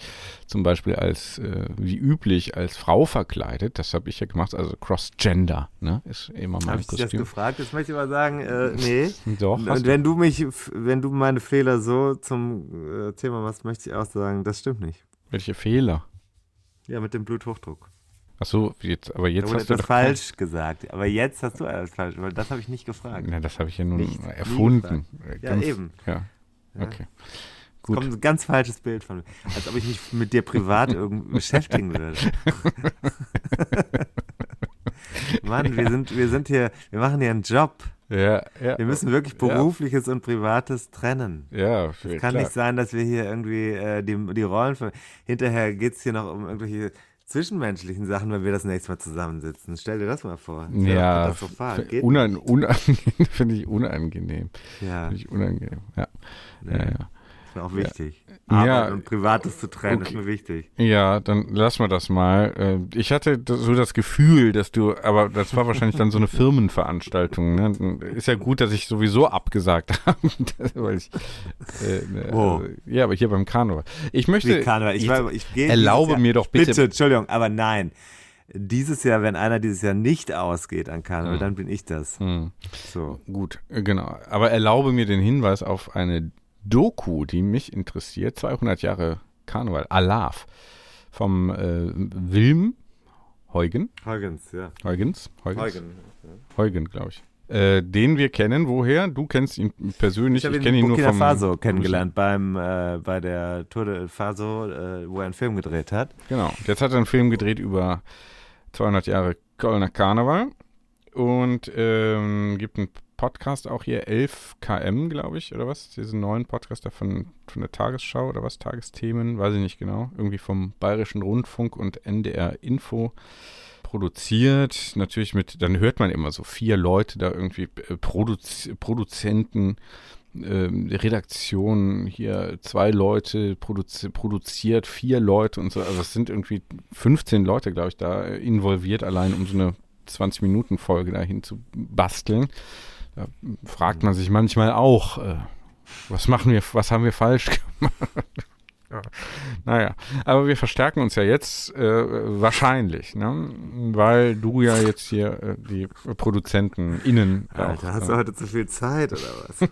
Speaker 1: zum Beispiel als, äh, wie üblich, als Frau verkleidet, das habe ich ja gemacht, also Cross-Gender, ne, ist immer mein
Speaker 2: Habe ich das
Speaker 1: Kostüm.
Speaker 2: gefragt? Jetzt möchte ich mal sagen, äh, nee.
Speaker 1: Doch,
Speaker 2: Und wenn du mich, wenn du meine Fehler so zum äh, Thema machst, möchte ich auch sagen, das stimmt nicht.
Speaker 1: Welche Fehler?
Speaker 2: Ja, mit dem Bluthochdruck.
Speaker 1: Ach so, jetzt, aber
Speaker 2: Da
Speaker 1: jetzt
Speaker 2: wurde
Speaker 1: hast du kein-
Speaker 2: falsch gesagt. Aber jetzt hast du alles falsch, weil das habe ich nicht gefragt.
Speaker 1: Na, das habe ich ja nun
Speaker 2: Nicht,
Speaker 1: erfunden.
Speaker 2: Ja, eben.
Speaker 1: Ja,
Speaker 2: Ja.
Speaker 1: okay.
Speaker 2: Gut. Kommt ein ganz falsches Bild von mir. Als ob ich mich mit dir privat irgendwie beschäftigen würde. Mann, wir sind, wir sind hier, wir machen hier einen Job.
Speaker 1: Ja, ja.
Speaker 2: Wir müssen wirklich berufliches und privates trennen.
Speaker 1: Ja,
Speaker 2: Es kann
Speaker 1: klar.
Speaker 2: nicht sein, dass wir hier irgendwie äh, die, die Rollen Hinterher geht es hier noch um irgendwelche zwischenmenschlichen Sachen, wenn wir das nächste Mal zusammensitzen. Stell dir das mal vor. Das
Speaker 1: Ja,
Speaker 2: katastrophal.
Speaker 1: f-
Speaker 2: Geht
Speaker 1: unan, unangenehm, finde ich unangenehm.
Speaker 2: Ja,
Speaker 1: Finde ich unangenehm. Ja,
Speaker 2: nee,
Speaker 1: ja, ja.
Speaker 2: ist mir auch wichtig.
Speaker 1: Ja.
Speaker 2: Arbeit und Privates zu trennen,
Speaker 1: Okay.
Speaker 2: ist mir wichtig.
Speaker 1: Ja, dann lass mal das mal. Äh, Ich hatte so das Gefühl, dass du, aber das war wahrscheinlich dann so eine Firmenveranstaltung. Ne? Ist ja gut, dass ich sowieso abgesagt habe, weil ich. Äh,
Speaker 2: Wo?
Speaker 1: also, ja, aber hier beim Karneval. Ich möchte.
Speaker 2: Wie Karneval. Ich, war, ich gehe
Speaker 1: erlaube mir doch bitte-
Speaker 2: Bitte, Entschuldigung, aber nein. Dieses Jahr, wenn einer dieses Jahr nicht ausgeht an Karneval,
Speaker 1: Hm.
Speaker 2: dann bin ich das.
Speaker 1: Hm.
Speaker 2: So.
Speaker 1: Gut, äh, genau. Aber erlaube mir den Hinweis auf eine Doku, die mich interessiert. 200 Jahre Karneval, Alav. Vom äh, Wilm Heugen.
Speaker 2: Huygens, ja.
Speaker 1: Heugens? Heugens?
Speaker 2: Huygen.
Speaker 1: Eugen, glaube ich. Äh, den wir kennen, woher? Du kennst ihn persönlich,
Speaker 2: Ich
Speaker 1: ich
Speaker 2: ihn
Speaker 1: kenne ihn nur
Speaker 2: Burkina
Speaker 1: vom
Speaker 2: Faso kennengelernt, beim, äh, bei der Tour de Faso, äh, wo er einen Film gedreht hat.
Speaker 1: Genau. Jetzt hat er einen Film gedreht über 200 Jahre Kölner Karneval und ähm, gibt einen Podcast auch hier, 11 km, glaube ich, oder was? Diesen neuen Podcast da von, von der Tagesschau oder was? Tagesthemen, weiß ich nicht genau. Irgendwie vom Bayerischen Rundfunk und NDR Info produziert, natürlich mit, dann hört man immer so vier Leute da irgendwie, äh, Produz Produzenten, ähm, Redaktion, hier zwei Leute produzi produziert, vier Leute und so. Also es sind irgendwie 15 Leute, glaube ich, da involviert, allein um so eine 20-Minuten-Folge dahin zu basteln. Da fragt man sich manchmal auch, äh, was machen wir, was haben wir falsch gemacht? Ja. Naja, aber wir verstärken uns ja jetzt äh, wahrscheinlich, ne? weil du ja jetzt hier äh, die Produzenten innen.
Speaker 2: Alter, auch, hast du äh, heute zu viel Zeit oder was?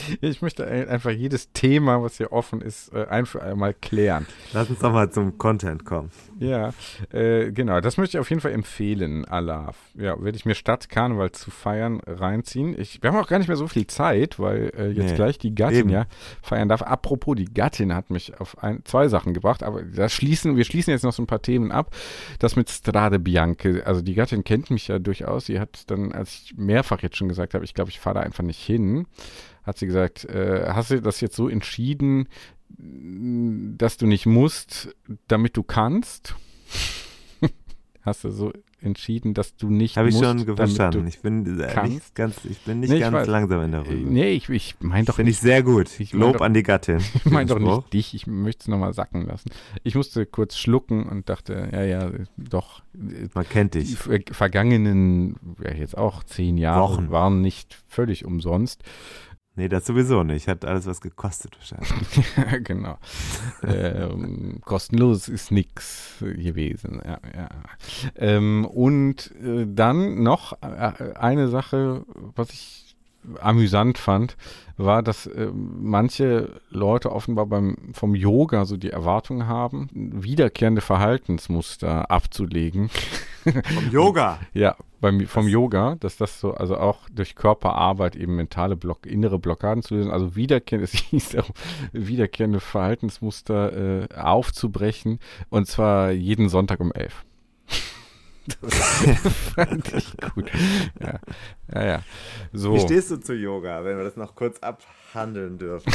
Speaker 1: ich möchte einfach jedes Thema, was hier offen ist, äh, ein für einmal klären.
Speaker 2: Lass uns doch mal zum Content kommen.
Speaker 1: Ja, äh, genau, das möchte ich auf jeden Fall empfehlen, Allah. Ja, werde ich mir statt Karneval zu feiern reinziehen. Ich, wir haben auch gar nicht mehr so viel Zeit, weil äh, jetzt nee, gleich die Gattin eben. ja feiern darf. Apropos, die Gattin hat mich auf ein, zwei Sachen gebracht, aber das schließen, wir schließen jetzt noch so ein paar Themen ab. Das mit Strade Bianche, also die Gattin kennt mich ja durchaus. Sie hat dann, als ich mehrfach jetzt schon gesagt habe, ich glaube, ich fahre da einfach nicht hin, hat sie gesagt, äh, hast du das jetzt so entschieden, dass du nicht musst, damit du kannst? Hast du so entschieden, dass du nicht
Speaker 2: Habe ich schon verstanden. Ich bin nicht ganz, ich bin nicht nee, ganz weiß, langsam in der Runde.
Speaker 1: Nee, ich, ich meine doch
Speaker 2: Finde ich sehr gut. Ich Lob doch, an die Gattin.
Speaker 1: Ich meine doch nicht dich, ich möchte es nochmal sacken lassen. Ich musste kurz schlucken und dachte, ja, ja, doch.
Speaker 2: Man kennt dich.
Speaker 1: Die vergangenen, ja, jetzt auch zehn Jahre Wochen. waren nicht völlig umsonst.
Speaker 2: Nee, das sowieso nicht. Hat alles was gekostet wahrscheinlich.
Speaker 1: genau. ähm, kostenlos ist nichts gewesen. Ja, ja. Ähm, und äh, dann noch äh, eine Sache, was ich amüsant fand, war, dass äh, manche Leute offenbar beim, vom Yoga so die Erwartung haben, wiederkehrende Verhaltensmuster abzulegen.
Speaker 2: Vom Yoga?
Speaker 1: ja, beim, vom Was? Yoga, dass das so, also auch durch Körperarbeit eben mentale Block, innere Blockaden zu lösen, also wiederkehrende, es hieß auch, wiederkehrende Verhaltensmuster äh, aufzubrechen und zwar jeden Sonntag um elf. Das fand ich gut. Ja, ja. ja. So.
Speaker 2: Wie stehst du zu Yoga, wenn wir das noch kurz abhandeln dürfen?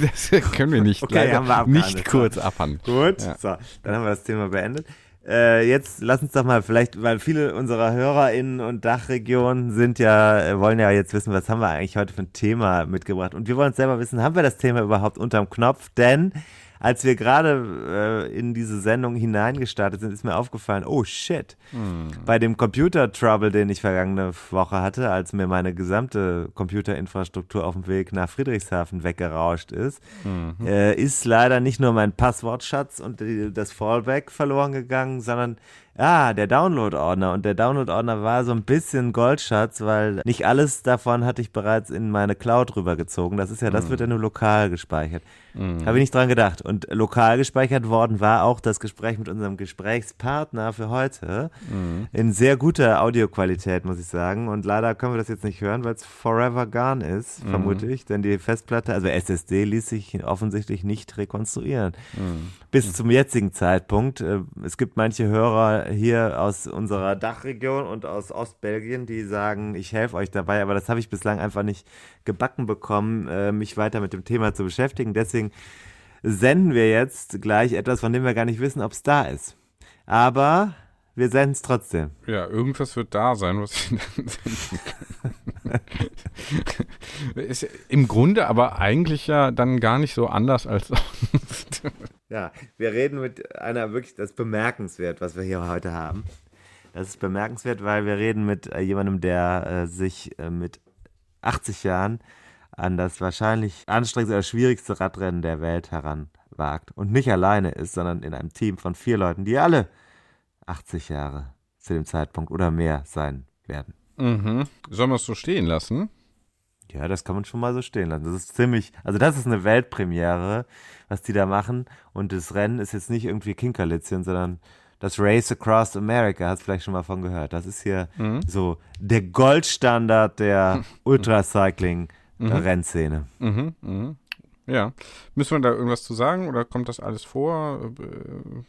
Speaker 1: das können wir nicht, okay, leider nicht kurz abhandeln.
Speaker 2: Gut, ja. so, dann haben wir das Thema beendet. Äh, jetzt lass uns doch mal vielleicht, weil viele unserer HörerInnen und Dachregionen sind ja, äh, wollen ja jetzt wissen, was haben wir eigentlich heute für ein Thema mitgebracht. Und wir wollen selber wissen, haben wir das Thema überhaupt unterm Knopf? Denn als wir gerade äh, in diese Sendung hineingestartet sind, ist mir aufgefallen, oh shit, hm. bei dem Computer-Trouble, den ich vergangene Woche hatte, als mir meine gesamte Computerinfrastruktur auf dem Weg nach Friedrichshafen weggerauscht ist, mhm. äh, ist leider nicht nur mein Passwortschatz und die, das Fallback verloren gegangen, sondern Ah, der Download-Ordner. Und der Download-Ordner war so ein bisschen Goldschatz, weil nicht alles davon hatte ich bereits in meine Cloud rübergezogen. Das ist ja, das mhm. wird ja nur lokal gespeichert. Mhm. Habe ich nicht dran gedacht. Und lokal gespeichert worden war auch das Gespräch mit unserem Gesprächspartner für heute. Mhm. In sehr guter Audioqualität, muss ich sagen. Und leider können wir das jetzt nicht hören, weil es forever gone ist, mhm. vermute ich. Denn die Festplatte, also SSD, ließ sich offensichtlich nicht rekonstruieren. Bis zum jetzigen Zeitpunkt. Äh, es gibt manche Hörer hier aus unserer Dachregion und aus Ostbelgien, die sagen, ich helfe euch dabei. Aber das habe ich bislang einfach nicht gebacken bekommen, äh, mich weiter mit dem Thema zu beschäftigen. Deswegen senden wir jetzt gleich etwas, von dem wir gar nicht wissen, ob es da ist. Aber wir senden es trotzdem.
Speaker 1: Ja, irgendwas wird da sein, was ich dann senden kann. ist im Grunde aber eigentlich ja dann gar nicht so anders als sonst.
Speaker 2: Ja, wir reden mit einer wirklich, das ist bemerkenswert, was wir hier heute haben. Das ist bemerkenswert, weil wir reden mit äh, jemandem, der äh, sich äh, mit 80 Jahren an das wahrscheinlich anstrengendste oder schwierigste Radrennen der Welt heranwagt. Und nicht alleine ist, sondern in einem Team von vier Leuten, die alle 80 Jahre zu dem Zeitpunkt oder mehr sein werden.
Speaker 1: Mhm. Sollen wir es so stehen lassen?
Speaker 2: Ja, das kann man schon mal so stehen lassen. Das ist ziemlich, also das ist eine Weltpremiere, was die da machen. Und das Rennen ist jetzt nicht irgendwie Kinkerlitzchen, sondern das Race Across America, hast du vielleicht schon mal von gehört. Das ist hier mhm. so der Goldstandard der Ultracycling-Rennszene.
Speaker 1: Mhm. Mhm. Ja. Müssen wir da irgendwas zu sagen oder kommt das alles vor? Äh,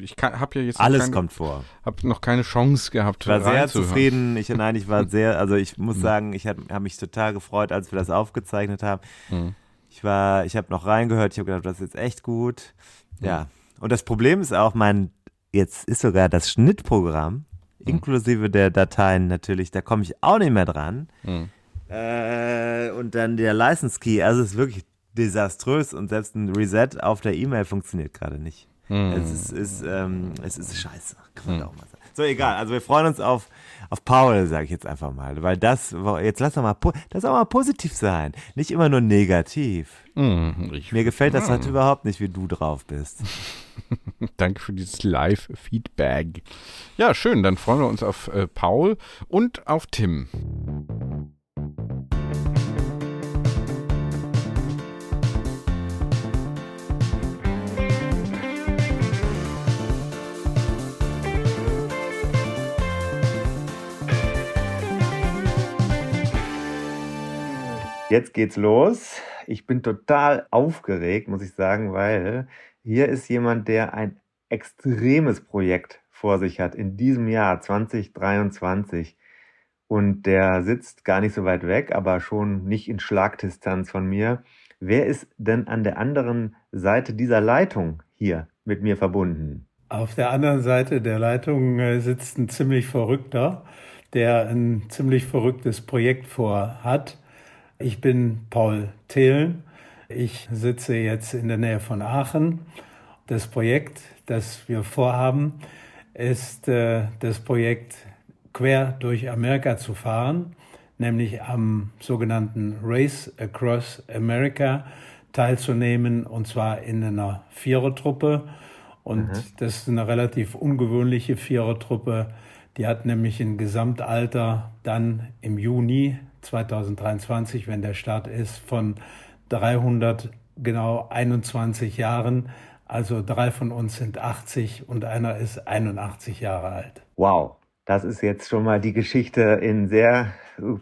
Speaker 1: ich habe ja jetzt
Speaker 2: alles keine, kommt vor.
Speaker 1: Habe noch keine Chance gehabt.
Speaker 2: Ich war sehr zufrieden. Ich nein, ich war sehr, also ich muss mhm. sagen, ich habe hab mich total gefreut, als wir das aufgezeichnet haben. Mhm. Ich war, ich habe noch reingehört. Ich habe gedacht, das ist jetzt echt gut. Ja. Und das Problem ist auch, mein jetzt ist sogar das Schnittprogramm,
Speaker 1: Hm.
Speaker 2: inklusive der Dateien natürlich, da komme ich auch nicht mehr dran.
Speaker 1: Hm.
Speaker 2: Äh, und dann der License Key, also es ist wirklich desaströs und selbst ein Reset auf der E-Mail funktioniert gerade nicht.
Speaker 1: Hm.
Speaker 2: Es ist, ist, ähm, es ist scheiße, kann man auch mal sagen. So, egal, also wir freuen uns auf, auf Paul, sage ich jetzt einfach mal, weil das, jetzt lass doch mal, das soll mal positiv sein, nicht immer nur negativ.
Speaker 1: Mhm, ich,
Speaker 2: Mir gefällt das halt überhaupt nicht, wie du drauf bist.
Speaker 1: Danke für dieses Live-Feedback. Ja, schön. Dann freuen wir uns auf äh, Paul und auf Tim.
Speaker 2: Jetzt geht's los. Ich bin total aufgeregt, muss ich sagen, weil hier ist jemand, der ein extremes Projekt vor sich hat in diesem Jahr 2023. Und der sitzt gar nicht so weit weg, aber schon nicht in Schlagdistanz von mir. Wer ist denn an der anderen Seite dieser Leitung hier mit mir verbunden?
Speaker 4: Auf der anderen Seite der Leitung äh, sitzt ein ziemlich Verrückter, der ein ziemlich verrücktes Projekt vorhat. Ich bin Paul Thelen. Ich sitze jetzt in der Nähe von Aachen. Das Projekt, das wir vorhaben, ist äh, das Projekt quer durch Amerika zu fahren, nämlich am sogenannten Race Across America teilzunehmen, und zwar in einer Vierertruppe. Und das ist eine relativ ungewöhnliche Vierertruppe. Die hat nämlich ein Gesamtalter dann im Juni 2023, wenn der Start ist, von 300 genau 21 Jahren. Also drei von uns sind 80 und einer ist 81 Jahre alt.
Speaker 2: Wow, das ist jetzt schon mal die Geschichte in sehr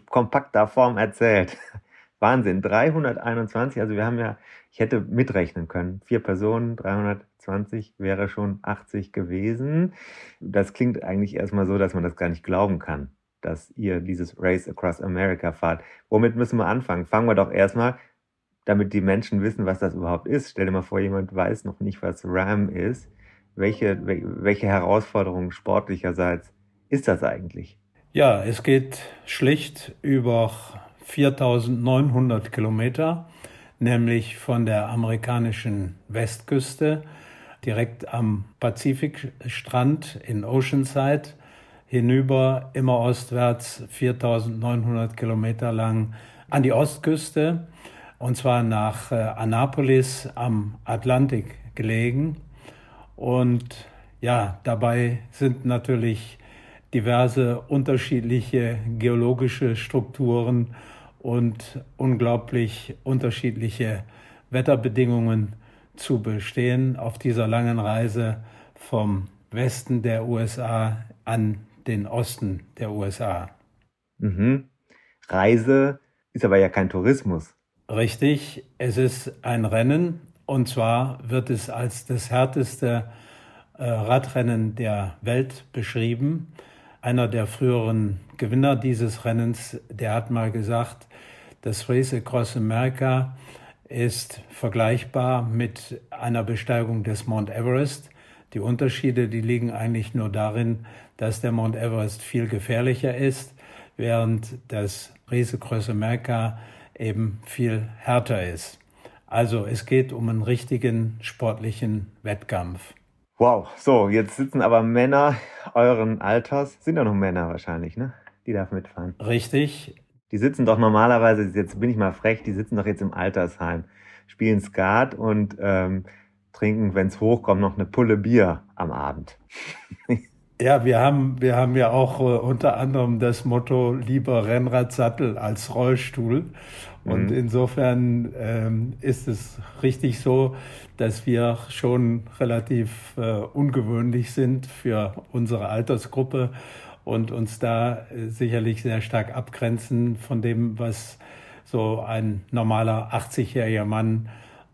Speaker 2: kompakter Form erzählt. Wahnsinn, 321, also wir haben ja, ich hätte mitrechnen können, vier Personen, 320 wäre schon 80 gewesen. Das klingt eigentlich erstmal so, dass man das gar nicht glauben kann, dass ihr dieses Race Across America fahrt. Womit müssen wir anfangen? Fangen wir doch erstmal, damit die Menschen wissen, was das überhaupt ist. Stell dir mal vor, jemand weiß noch nicht, was RAM ist. Welche, wel- welche Herausforderungen sportlicherseits ist das eigentlich?
Speaker 4: Ja, es geht schlicht über 4900 Kilometer, nämlich von der amerikanischen Westküste direkt am Pazifikstrand in Oceanside hinüber, immer ostwärts 4900 Kilometer lang an die Ostküste und zwar nach äh, Annapolis am Atlantik gelegen. Und ja, dabei sind natürlich diverse unterschiedliche geologische Strukturen und unglaublich unterschiedliche Wetterbedingungen zu bestehen auf dieser langen Reise vom Westen der USA an den Osten der USA.
Speaker 2: Mhm. Reise ist aber ja kein Tourismus.
Speaker 4: Richtig, es ist ein Rennen und zwar wird es als das härteste äh, Radrennen der Welt beschrieben. Einer der früheren Gewinner dieses Rennens, der hat mal gesagt, das Race Across America ist vergleichbar mit einer Besteigung des Mount Everest. Die Unterschiede, die liegen eigentlich nur darin, dass der Mount Everest viel gefährlicher ist, während das Across America eben viel härter ist. Also es geht um einen richtigen sportlichen Wettkampf.
Speaker 2: Wow, so, jetzt sitzen aber Männer euren Alters, sind doch noch Männer wahrscheinlich, ne? Die darf mitfahren.
Speaker 4: Richtig,
Speaker 2: Die sitzen doch normalerweise, jetzt bin ich mal frech, die sitzen doch jetzt im Altersheim, spielen Skat und ähm, trinken, wenn es hochkommt, noch eine Pulle Bier am Abend.
Speaker 4: Ja, wir haben, wir haben ja auch äh, unter anderem das Motto lieber Rennradsattel als Rollstuhl. Und insofern ähm, ist es richtig so, dass wir schon relativ äh, ungewöhnlich sind für unsere Altersgruppe und uns da äh, sicherlich sehr stark abgrenzen von dem, was so ein normaler 80-jähriger Mann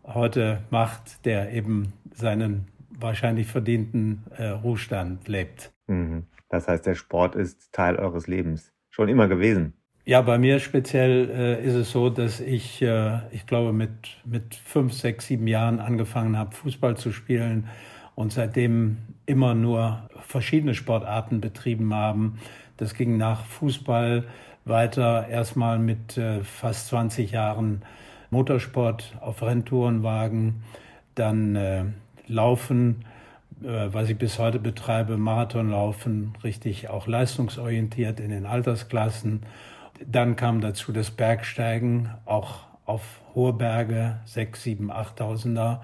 Speaker 4: heute macht, der eben seinen wahrscheinlich verdienten äh, Ruhestand lebt.
Speaker 2: Mhm. Das heißt, der Sport ist Teil eures Lebens. Schon immer gewesen.
Speaker 4: Ja, bei mir speziell äh, ist es so, dass ich, äh, ich glaube, mit, mit fünf, sechs, sieben Jahren angefangen habe, Fußball zu spielen und seitdem immer nur verschiedene Sportarten betrieben haben. Das ging nach Fußball weiter, erstmal mit äh, fast 20 Jahren Motorsport auf Renntourenwagen, dann äh, Laufen, was ich bis heute betreibe, Marathonlaufen, richtig auch leistungsorientiert in den Altersklassen. Dann kam dazu das Bergsteigen, auch auf hohe Berge, 6, 7, 8.000er.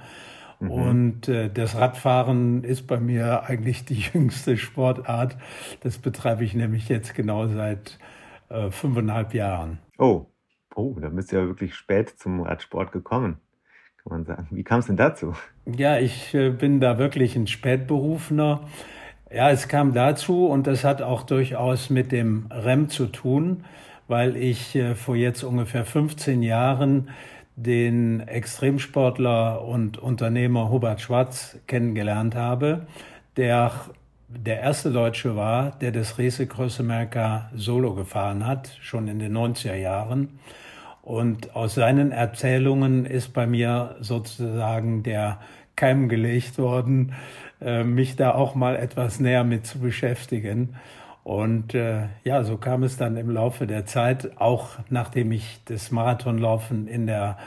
Speaker 4: Mhm. Und äh, das Radfahren ist bei mir eigentlich die jüngste Sportart. Das betreibe ich nämlich jetzt genau seit äh, fünfeinhalb Jahren.
Speaker 2: Oh, oh, da bist du ja wirklich spät zum Radsport gekommen, kann man sagen. Wie kam es denn dazu?
Speaker 4: Ja, ich äh, bin da wirklich ein Spätberufener. Ja, es kam dazu und das hat auch durchaus mit dem REM zu tun, weil ich äh, vor jetzt ungefähr 15 Jahren den Extremsportler und Unternehmer Hubert Schwarz kennengelernt habe, der der erste Deutsche war, der das Rese Cross America solo gefahren hat, schon in den 90er Jahren. Und aus seinen Erzählungen ist bei mir sozusagen der Keim gelegt worden, äh, mich da auch mal etwas näher mit zu beschäftigen. Und äh, ja, so kam es dann im Laufe der Zeit, auch nachdem ich das Marathonlaufen in der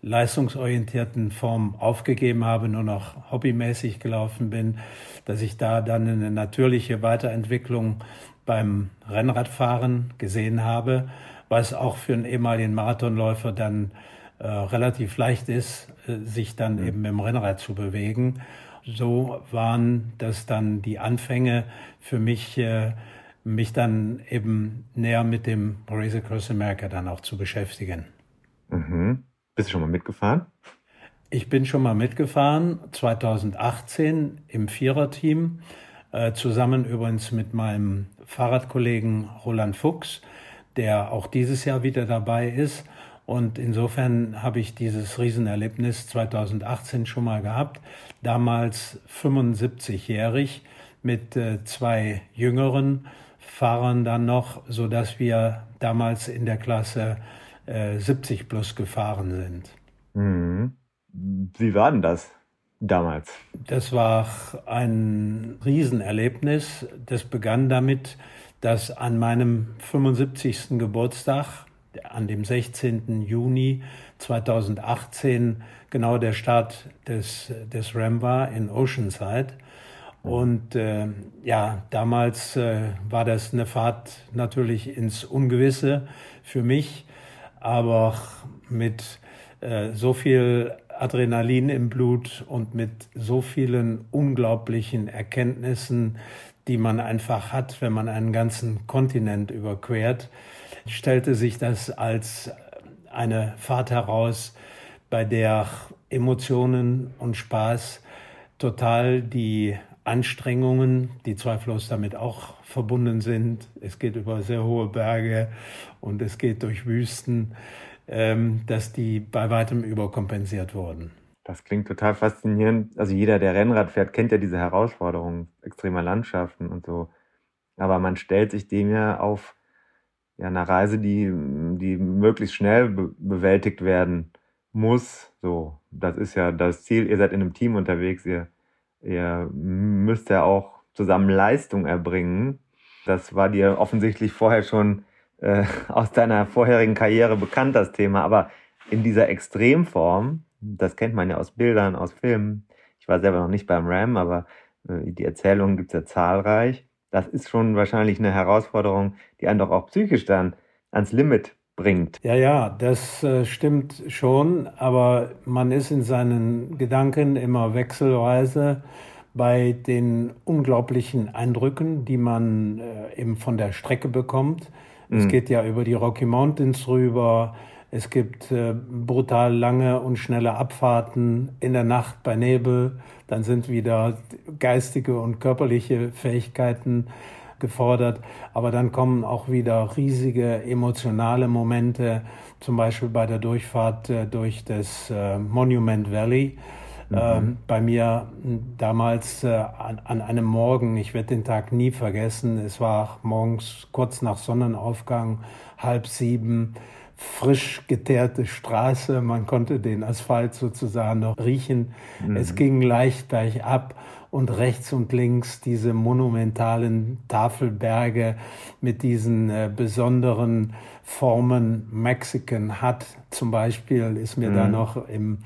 Speaker 4: leistungsorientierten Form aufgegeben habe, nur noch hobbymäßig gelaufen bin, dass ich da dann eine natürliche Weiterentwicklung beim Rennradfahren gesehen habe, was auch für einen ehemaligen Marathonläufer dann äh, relativ leicht ist, äh, sich dann mhm. eben im Rennrad zu bewegen. So waren das dann die Anfänge für mich, äh, mich dann eben näher mit dem Race Across America dann auch zu beschäftigen.
Speaker 2: Mhm. Bist du schon mal mitgefahren?
Speaker 4: Ich bin schon mal mitgefahren, 2018 im Viererteam, äh, zusammen übrigens mit meinem Fahrradkollegen Roland Fuchs, der auch dieses Jahr wieder dabei ist. Und insofern habe ich dieses Riesenerlebnis 2018 schon mal gehabt, damals 75-jährig mit äh, zwei jüngeren Fahrern dann noch, so dass wir damals in der Klasse 70 äh, plus gefahren sind.
Speaker 2: Mhm. Wie war denn das damals?
Speaker 4: Das war ein Riesenerlebnis. Das begann damit, dass an meinem 75. Geburtstag, an dem 16. Juni 2018, genau der Start des, des RAM war in Oceanside. Und äh, ja, damals äh, war das eine Fahrt natürlich ins Ungewisse für mich aber mit äh, so viel Adrenalin im Blut und mit so vielen unglaublichen Erkenntnissen, die man einfach hat, wenn man einen ganzen Kontinent überquert, stellte sich das als eine Fahrt heraus, bei der Emotionen und Spaß total die Anstrengungen, die zweifellos damit auch verbunden sind. Es geht über sehr hohe Berge und es geht durch Wüsten, ähm, dass die bei weitem überkompensiert wurden.
Speaker 2: Das klingt total faszinierend. Also jeder, der Rennrad fährt, kennt ja diese Herausforderungen extremer Landschaften und so. Aber man stellt sich dem ja auf ja, einer Reise, die, die möglichst schnell be bewältigt werden muss. So, das ist ja das Ziel. Ihr seid in einem Team unterwegs. Ihr, ihr müsst ja auch zusammen Leistung erbringen. Das war dir offensichtlich vorher schon äh, aus deiner vorherigen Karriere bekannt, das Thema. Aber in dieser Extremform, das kennt man ja aus Bildern, aus Filmen. Ich war selber noch nicht beim Ram, aber äh, die Erzählungen gibt's ja zahlreich. Das ist schon wahrscheinlich eine Herausforderung, die einen doch auch psychisch dann ans Limit bringt.
Speaker 4: Ja, ja, das äh, stimmt schon, aber man ist in seinen Gedanken immer wechselweise bei den unglaublichen Eindrücken, die man äh, eben von der Strecke bekommt. Mhm. Es geht ja über die Rocky Mountains rüber. Es gibt äh, brutal lange und schnelle Abfahrten in der Nacht bei Nebel. Dann sind wieder geistige und körperliche Fähigkeiten gefordert. Aber dann kommen auch wieder riesige emotionale Momente, zum Beispiel bei der Durchfahrt äh, durch das äh, Monument Valley. Mhm. Ähm, bei mir damals äh, an, an, einem Morgen, ich werde den Tag nie vergessen, es war morgens kurz nach Sonnenaufgang, halb sieben, frisch geteerte Straße, man konnte den Asphalt sozusagen noch riechen. Mhm. Es ging leicht bergab und rechts und links diese monumentalen Tafelberge mit diesen äh, besonderen Formen. Mexican Hut zum Beispiel ist mir mhm. da noch im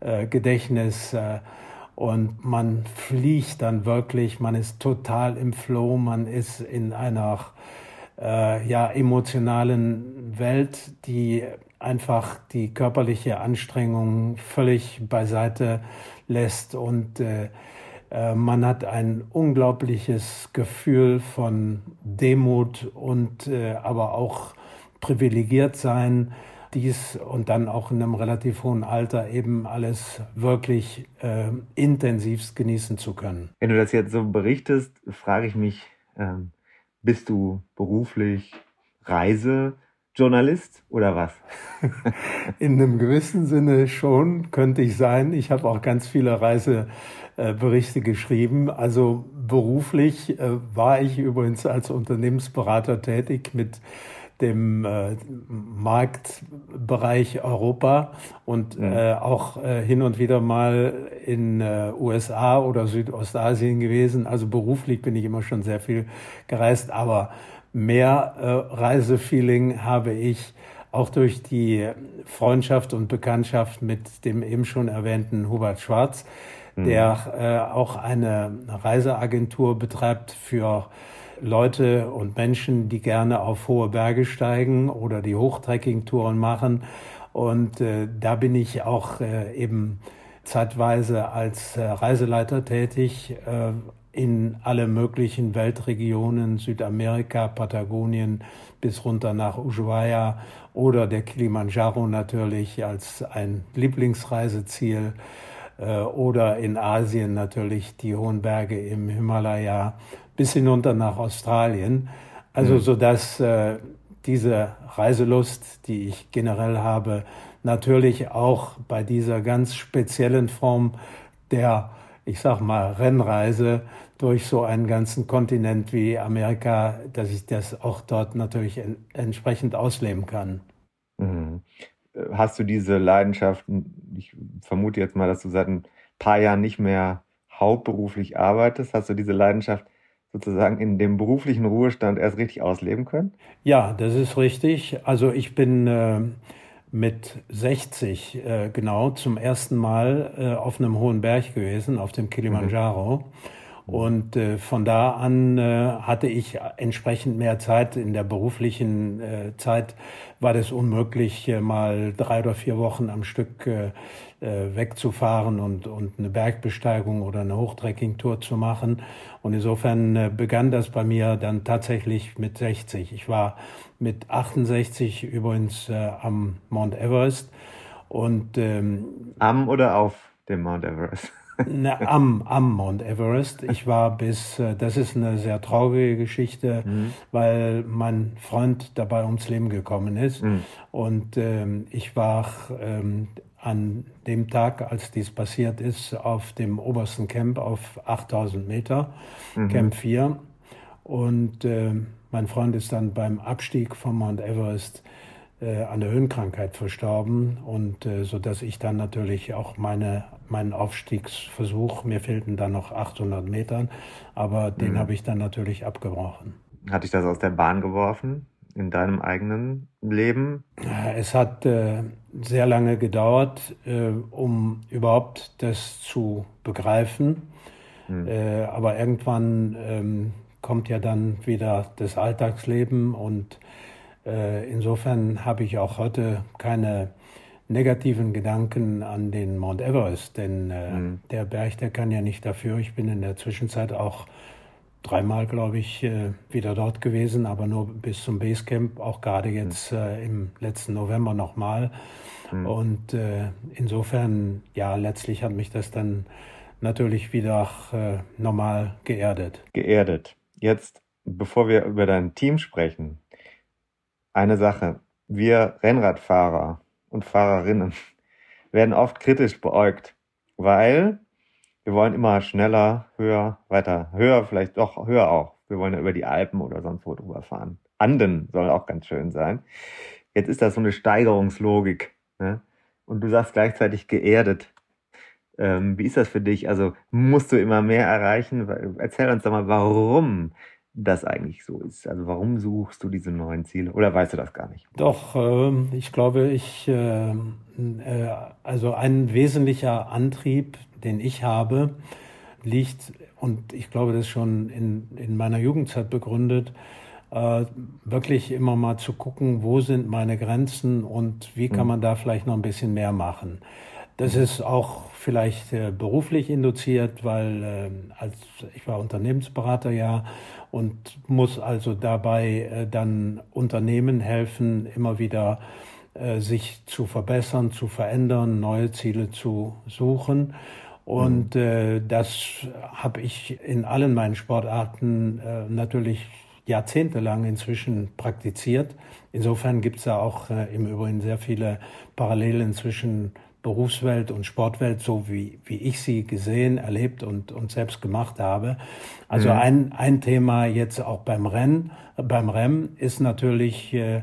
Speaker 4: äh, Gedächtnis. Äh, und man fliegt dann wirklich, man ist total im Flow, man ist in einer äh, ja, emotionalen Welt, die einfach die körperliche Anstrengung völlig beiseite lässt und äh, äh, man hat ein unglaubliches Gefühl von Demut und äh, aber auch privilegiert sein, dies und dann auch in einem relativ hohen Alter eben alles wirklich äh, intensivst genießen zu können.
Speaker 2: Wenn du das jetzt so berichtest, frage ich mich, ähm, bist du beruflich Reisejournalist oder was?
Speaker 4: In einem gewissen Sinne schon, könnte ich sein. Ich habe auch ganz viele Reiseberichte geschrieben. Also beruflich äh, war ich übrigens als Unternehmensberater tätig mit dem äh, Marktbereich Europa und ja. äh, auch äh, hin und wieder mal in äh, USA oder Südostasien gewesen. Also beruflich bin ich immer schon sehr viel gereist, aber mehr äh, Reisefeeling habe ich auch durch die Freundschaft und Bekanntschaft mit dem eben schon erwähnten Hubert Schwarz, mhm. der äh, auch eine Reiseagentur betreibt für Leute und Menschen, die gerne auf hohe Berge steigen oder die Hochtrekkingtouren machen. Und äh, da bin ich auch äh, eben zeitweise als äh, Reiseleiter tätig äh, in alle möglichen Weltregionen, Südamerika, Patagonien bis runter nach Ushuaia oder der Kilimanjaro natürlich als ein Lieblingsreiseziel äh, oder in Asien natürlich die hohen Berge im Himalaya bis hinunter nach Australien. Also mhm. so dass äh, diese Reiselust, die ich generell habe, natürlich auch bei dieser ganz speziellen Form der, ich sag mal, Rennreise durch so einen ganzen Kontinent wie Amerika, dass ich das auch dort natürlich en entsprechend ausleben kann.
Speaker 2: Mhm. Hast du diese Leidenschaft, ich vermute jetzt mal, dass du seit ein paar Jahren nicht mehr hauptberuflich arbeitest, hast du diese Leidenschaft sozusagen in dem beruflichen Ruhestand erst richtig ausleben können?
Speaker 4: Ja, das ist richtig. Also ich bin äh, mit 60 äh, genau zum ersten Mal äh, auf einem hohen Berg gewesen, auf dem Kilimanjaro. Mhm. Und äh, von da an äh, hatte ich entsprechend mehr Zeit. In der beruflichen äh, Zeit war das unmöglich, mal drei oder vier Wochen am Stück wegzufahren und, und eine Bergbesteigung oder eine Hochtrekkingtour zu machen. Und insofern äh, begann das bei mir dann tatsächlich mit 60. Ich war mit 68 übrigens äh, am Mount Everest. Und, ähm,
Speaker 2: am oder auf dem Mount Everest?
Speaker 4: Na, am, am Mount Everest. Ich war bis, äh, das ist eine sehr traurige Geschichte, mhm. weil mein Freund dabei ums Leben gekommen ist. Mhm. Und ähm, ich war ähm, an dem Tag, als dies passiert ist, auf dem obersten Camp auf 8000 Meter, mhm. Camp 4. Und äh, mein Freund ist dann beim Abstieg vom Mount Everest äh, an der Höhenkrankheit verstorben und äh, so dass ich dann natürlich auch meine meinen Aufstiegsversuch, mir fehlten dann noch 800 Metern, aber den mhm. habe ich dann natürlich abgebrochen.
Speaker 2: Hat dich das aus der Bahn geworfen in deinem eigenen Leben?
Speaker 4: Es hat äh, sehr lange gedauert, äh, um überhaupt das zu begreifen. Mhm. Äh, aber irgendwann ähm, kommt ja dann wieder das Alltagsleben und äh, insofern habe ich auch heute keine negativen Gedanken an den Mount Everest, denn mhm. der Berg, der kann ja nicht dafür. Ich bin in der Zwischenzeit auch dreimal, glaube ich, äh, wieder dort gewesen, aber nur bis zum Basecamp, auch gerade mhm. jetzt äh, im letzten November nochmal. Mhm. Und äh, insofern, ja, letztlich hat mich das dann natürlich wieder äh, normal geerdet.
Speaker 2: Geerdet. Jetzt, bevor wir über dein Team sprechen, eine Sache. Wir Rennradfahrer und Fahrerinnen werden oft kritisch beäugt, weil wir wollen immer schneller, höher, weiter, höher, vielleicht doch höher auch. Wir wollen ja über die Alpen oder sonst wo drüber fahren. Anden soll auch ganz schön sein. Jetzt ist das so eine Steigerungslogik. Ne? Und du sagst gleichzeitig geerdet. Ähm, wie ist das für dich? Also musst du immer mehr erreichen? Erzähl uns doch mal, warum das eigentlich so ist. Also warum suchst du diese neuen Ziele? Oder weißt du das gar nicht?
Speaker 4: Doch, äh, ich glaube, ich, äh, äh, also ein wesentlicher Antrieb, den ich habe, liegt, und ich glaube, das ist schon in, in meiner Jugendzeit begründet, äh, wirklich immer mal zu gucken, wo sind meine Grenzen und wie kann hm. man da vielleicht noch ein bisschen mehr machen. Das ist auch vielleicht äh, beruflich induziert, weil äh, als ich war Unternehmensberater ja und muss also dabei äh, dann Unternehmen helfen, immer wieder äh, sich zu verbessern, zu verändern, neue Ziele zu suchen. Und mhm. das habe ich in allen meinen Sportarten natürlich jahrzehntelang inzwischen praktiziert. Insofern gibt es da auch äh, im Übrigen sehr viele Parallelen zwischen Berufswelt und Sportwelt, so wie, wie ich sie gesehen, erlebt und, und selbst gemacht habe. Also mhm. ein, ein Thema jetzt auch beim Rennen, beim Rennen ist natürlich äh,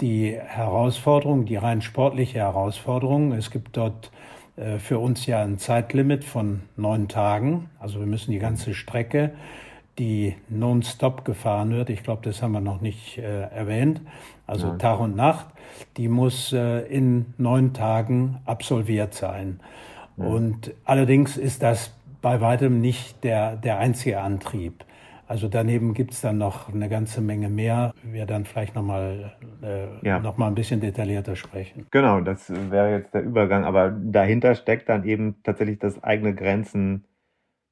Speaker 4: die Herausforderung, die rein sportliche Herausforderung. Es gibt dort äh, für uns ja ein Zeitlimit von neun Tagen. Also wir müssen die ganze Strecke die nonstop gefahren wird, ich glaube, das haben wir noch nicht äh, erwähnt, also Nein. Tag und Nacht, die muss äh, in neun Tagen absolviert sein. Ja. Und allerdings ist das bei weitem nicht der, der einzige Antrieb. Also daneben gibt es dann noch eine ganze Menge mehr. Wir dann vielleicht nochmal äh, ja. noch ein bisschen detaillierter sprechen.
Speaker 2: Genau, das wäre jetzt der Übergang. Aber dahinter steckt dann eben tatsächlich das eigene Grenzen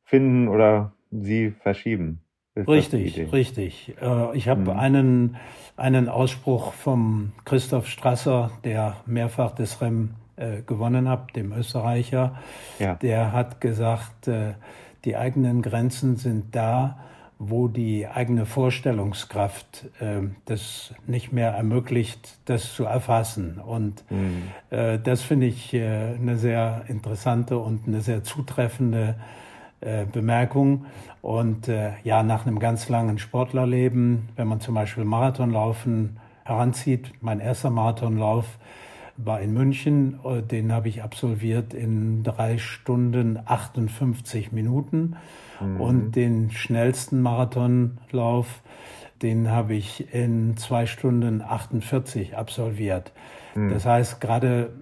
Speaker 2: finden oder sie verschieben.
Speaker 4: Richtig, richtig. Äh, ich habe mhm. einen, einen Ausspruch vom Christoph Strasser, der mehrfach das Rem äh, gewonnen hat, dem Österreicher. Ja. Der hat gesagt, äh, die eigenen Grenzen sind da, wo die eigene Vorstellungskraft äh, das nicht mehr ermöglicht, das zu erfassen. Und mhm. äh, das finde ich äh, eine sehr interessante und eine sehr zutreffende Bemerkung. Und äh, ja, nach einem ganz langen Sportlerleben, wenn man zum Beispiel Marathonlaufen heranzieht, mein erster Marathonlauf war in München, äh, den habe ich absolviert in drei Stunden 58 Minuten. Mhm. Und den schnellsten Marathonlauf, den habe ich in zwei Stunden 48 absolviert. Mhm. Das heißt, gerade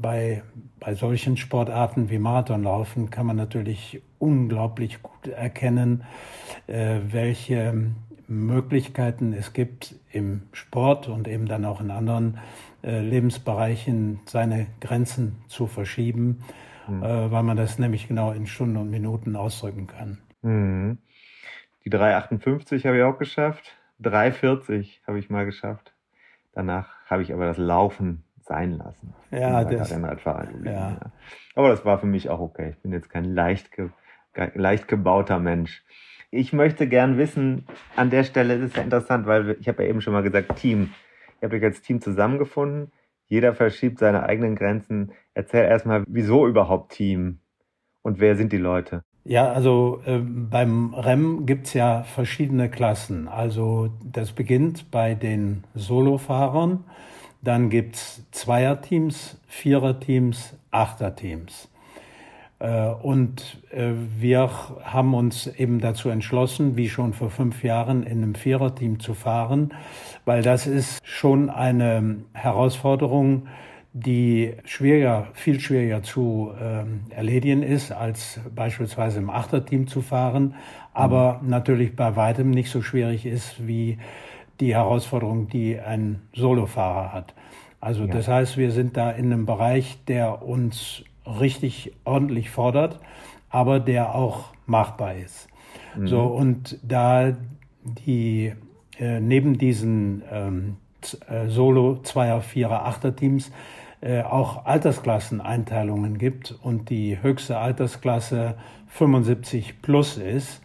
Speaker 4: bei, bei solchen Sportarten wie Marathonlaufen kann man natürlich unglaublich gut erkennen, äh, welche Möglichkeiten es gibt im Sport und eben dann auch in anderen äh, Lebensbereichen seine Grenzen zu verschieben, mhm. weil man das nämlich genau in Stunden und Minuten ausdrücken kann.
Speaker 2: Mhm. Die 3,58 habe ich auch geschafft. 3,40 habe ich mal geschafft. Danach habe ich aber das Laufen sein lassen.
Speaker 4: Ja, das.
Speaker 2: Ja. ja. Aber das war für mich auch okay. Ich bin jetzt kein leicht, ge, leicht gebauter Mensch. Ich möchte gern wissen, an der Stelle ist es ja interessant, weil ich habe ja eben schon mal gesagt, Team. Ihr habt euch als Team zusammengefunden. Jeder verschiebt seine eigenen Grenzen. Erzähl erstmal, wieso überhaupt Team? Und wer sind die Leute?
Speaker 4: Ja, also äh, beim REM gibt's ja verschiedene Klassen. Also das beginnt bei den Solofahrern. Dann gibt's Zweierteams, Viererteams, Achterteams. Äh, und äh, wir haben uns eben dazu entschlossen, wie schon vor fünf Jahren in einem Viererteam zu fahren, weil das ist schon eine Herausforderung, die schwieriger, viel schwieriger zu ähm, erledigen ist, als beispielsweise im Achterteam zu fahren, aber mhm. natürlich bei weitem nicht so schwierig ist wie die Herausforderung, die ein Solofahrer hat. Also ja. das heißt, wir sind da in einem Bereich, der uns richtig ordentlich fordert, aber der auch machbar ist. Mhm. So und da die äh, neben diesen ähm, äh, Solo Zweier, Vierer, Achter Teams äh, auch Altersklasseneinteilungen gibt und die höchste Altersklasse 75 plus ist,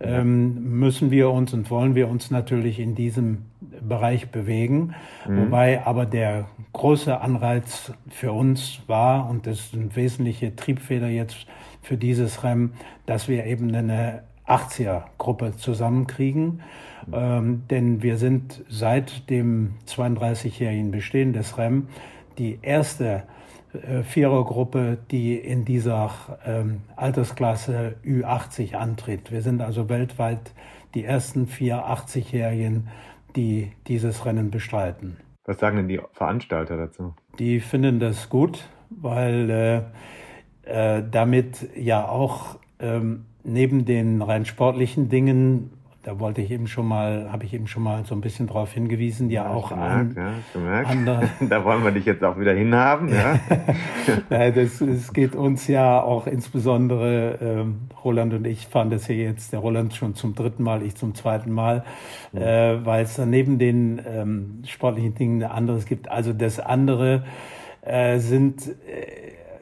Speaker 4: ähm, müssen wir uns und wollen wir uns natürlich in diesem Bereich bewegen. Mhm. Wobei aber der große Anreiz für uns war, und das ist eine wesentliche Triebfeder jetzt für dieses REM, dass wir eben eine 80er-Gruppe zusammenkriegen. Ähm, denn wir sind seit dem 32-jährigen Bestehen des REM die erste äh, Vierergruppe, die in dieser ähm, Altersklasse Ü80 antritt. Wir sind also weltweit die ersten vier 80-Jährigen, die dieses Rennen bestreiten.
Speaker 2: Was sagen denn die Veranstalter dazu?
Speaker 4: Die finden das gut, weil äh, äh, damit ja auch ähm, neben den rein sportlichen Dingen da wollte ich eben schon mal, habe ich eben schon mal so ein bisschen darauf hingewiesen, ja, ja auch
Speaker 2: gemerkt, an ja, andere. da wollen wir dich jetzt auch wieder hinhaben, ja.
Speaker 4: ja das, es geht uns ja auch insbesondere ähm, Roland und ich fahren das hier jetzt, der Roland schon zum dritten Mal, ich zum zweiten Mal, mhm. äh, weil es neben den ähm, sportlichen Dingen anderes gibt. Also das andere äh, sind äh,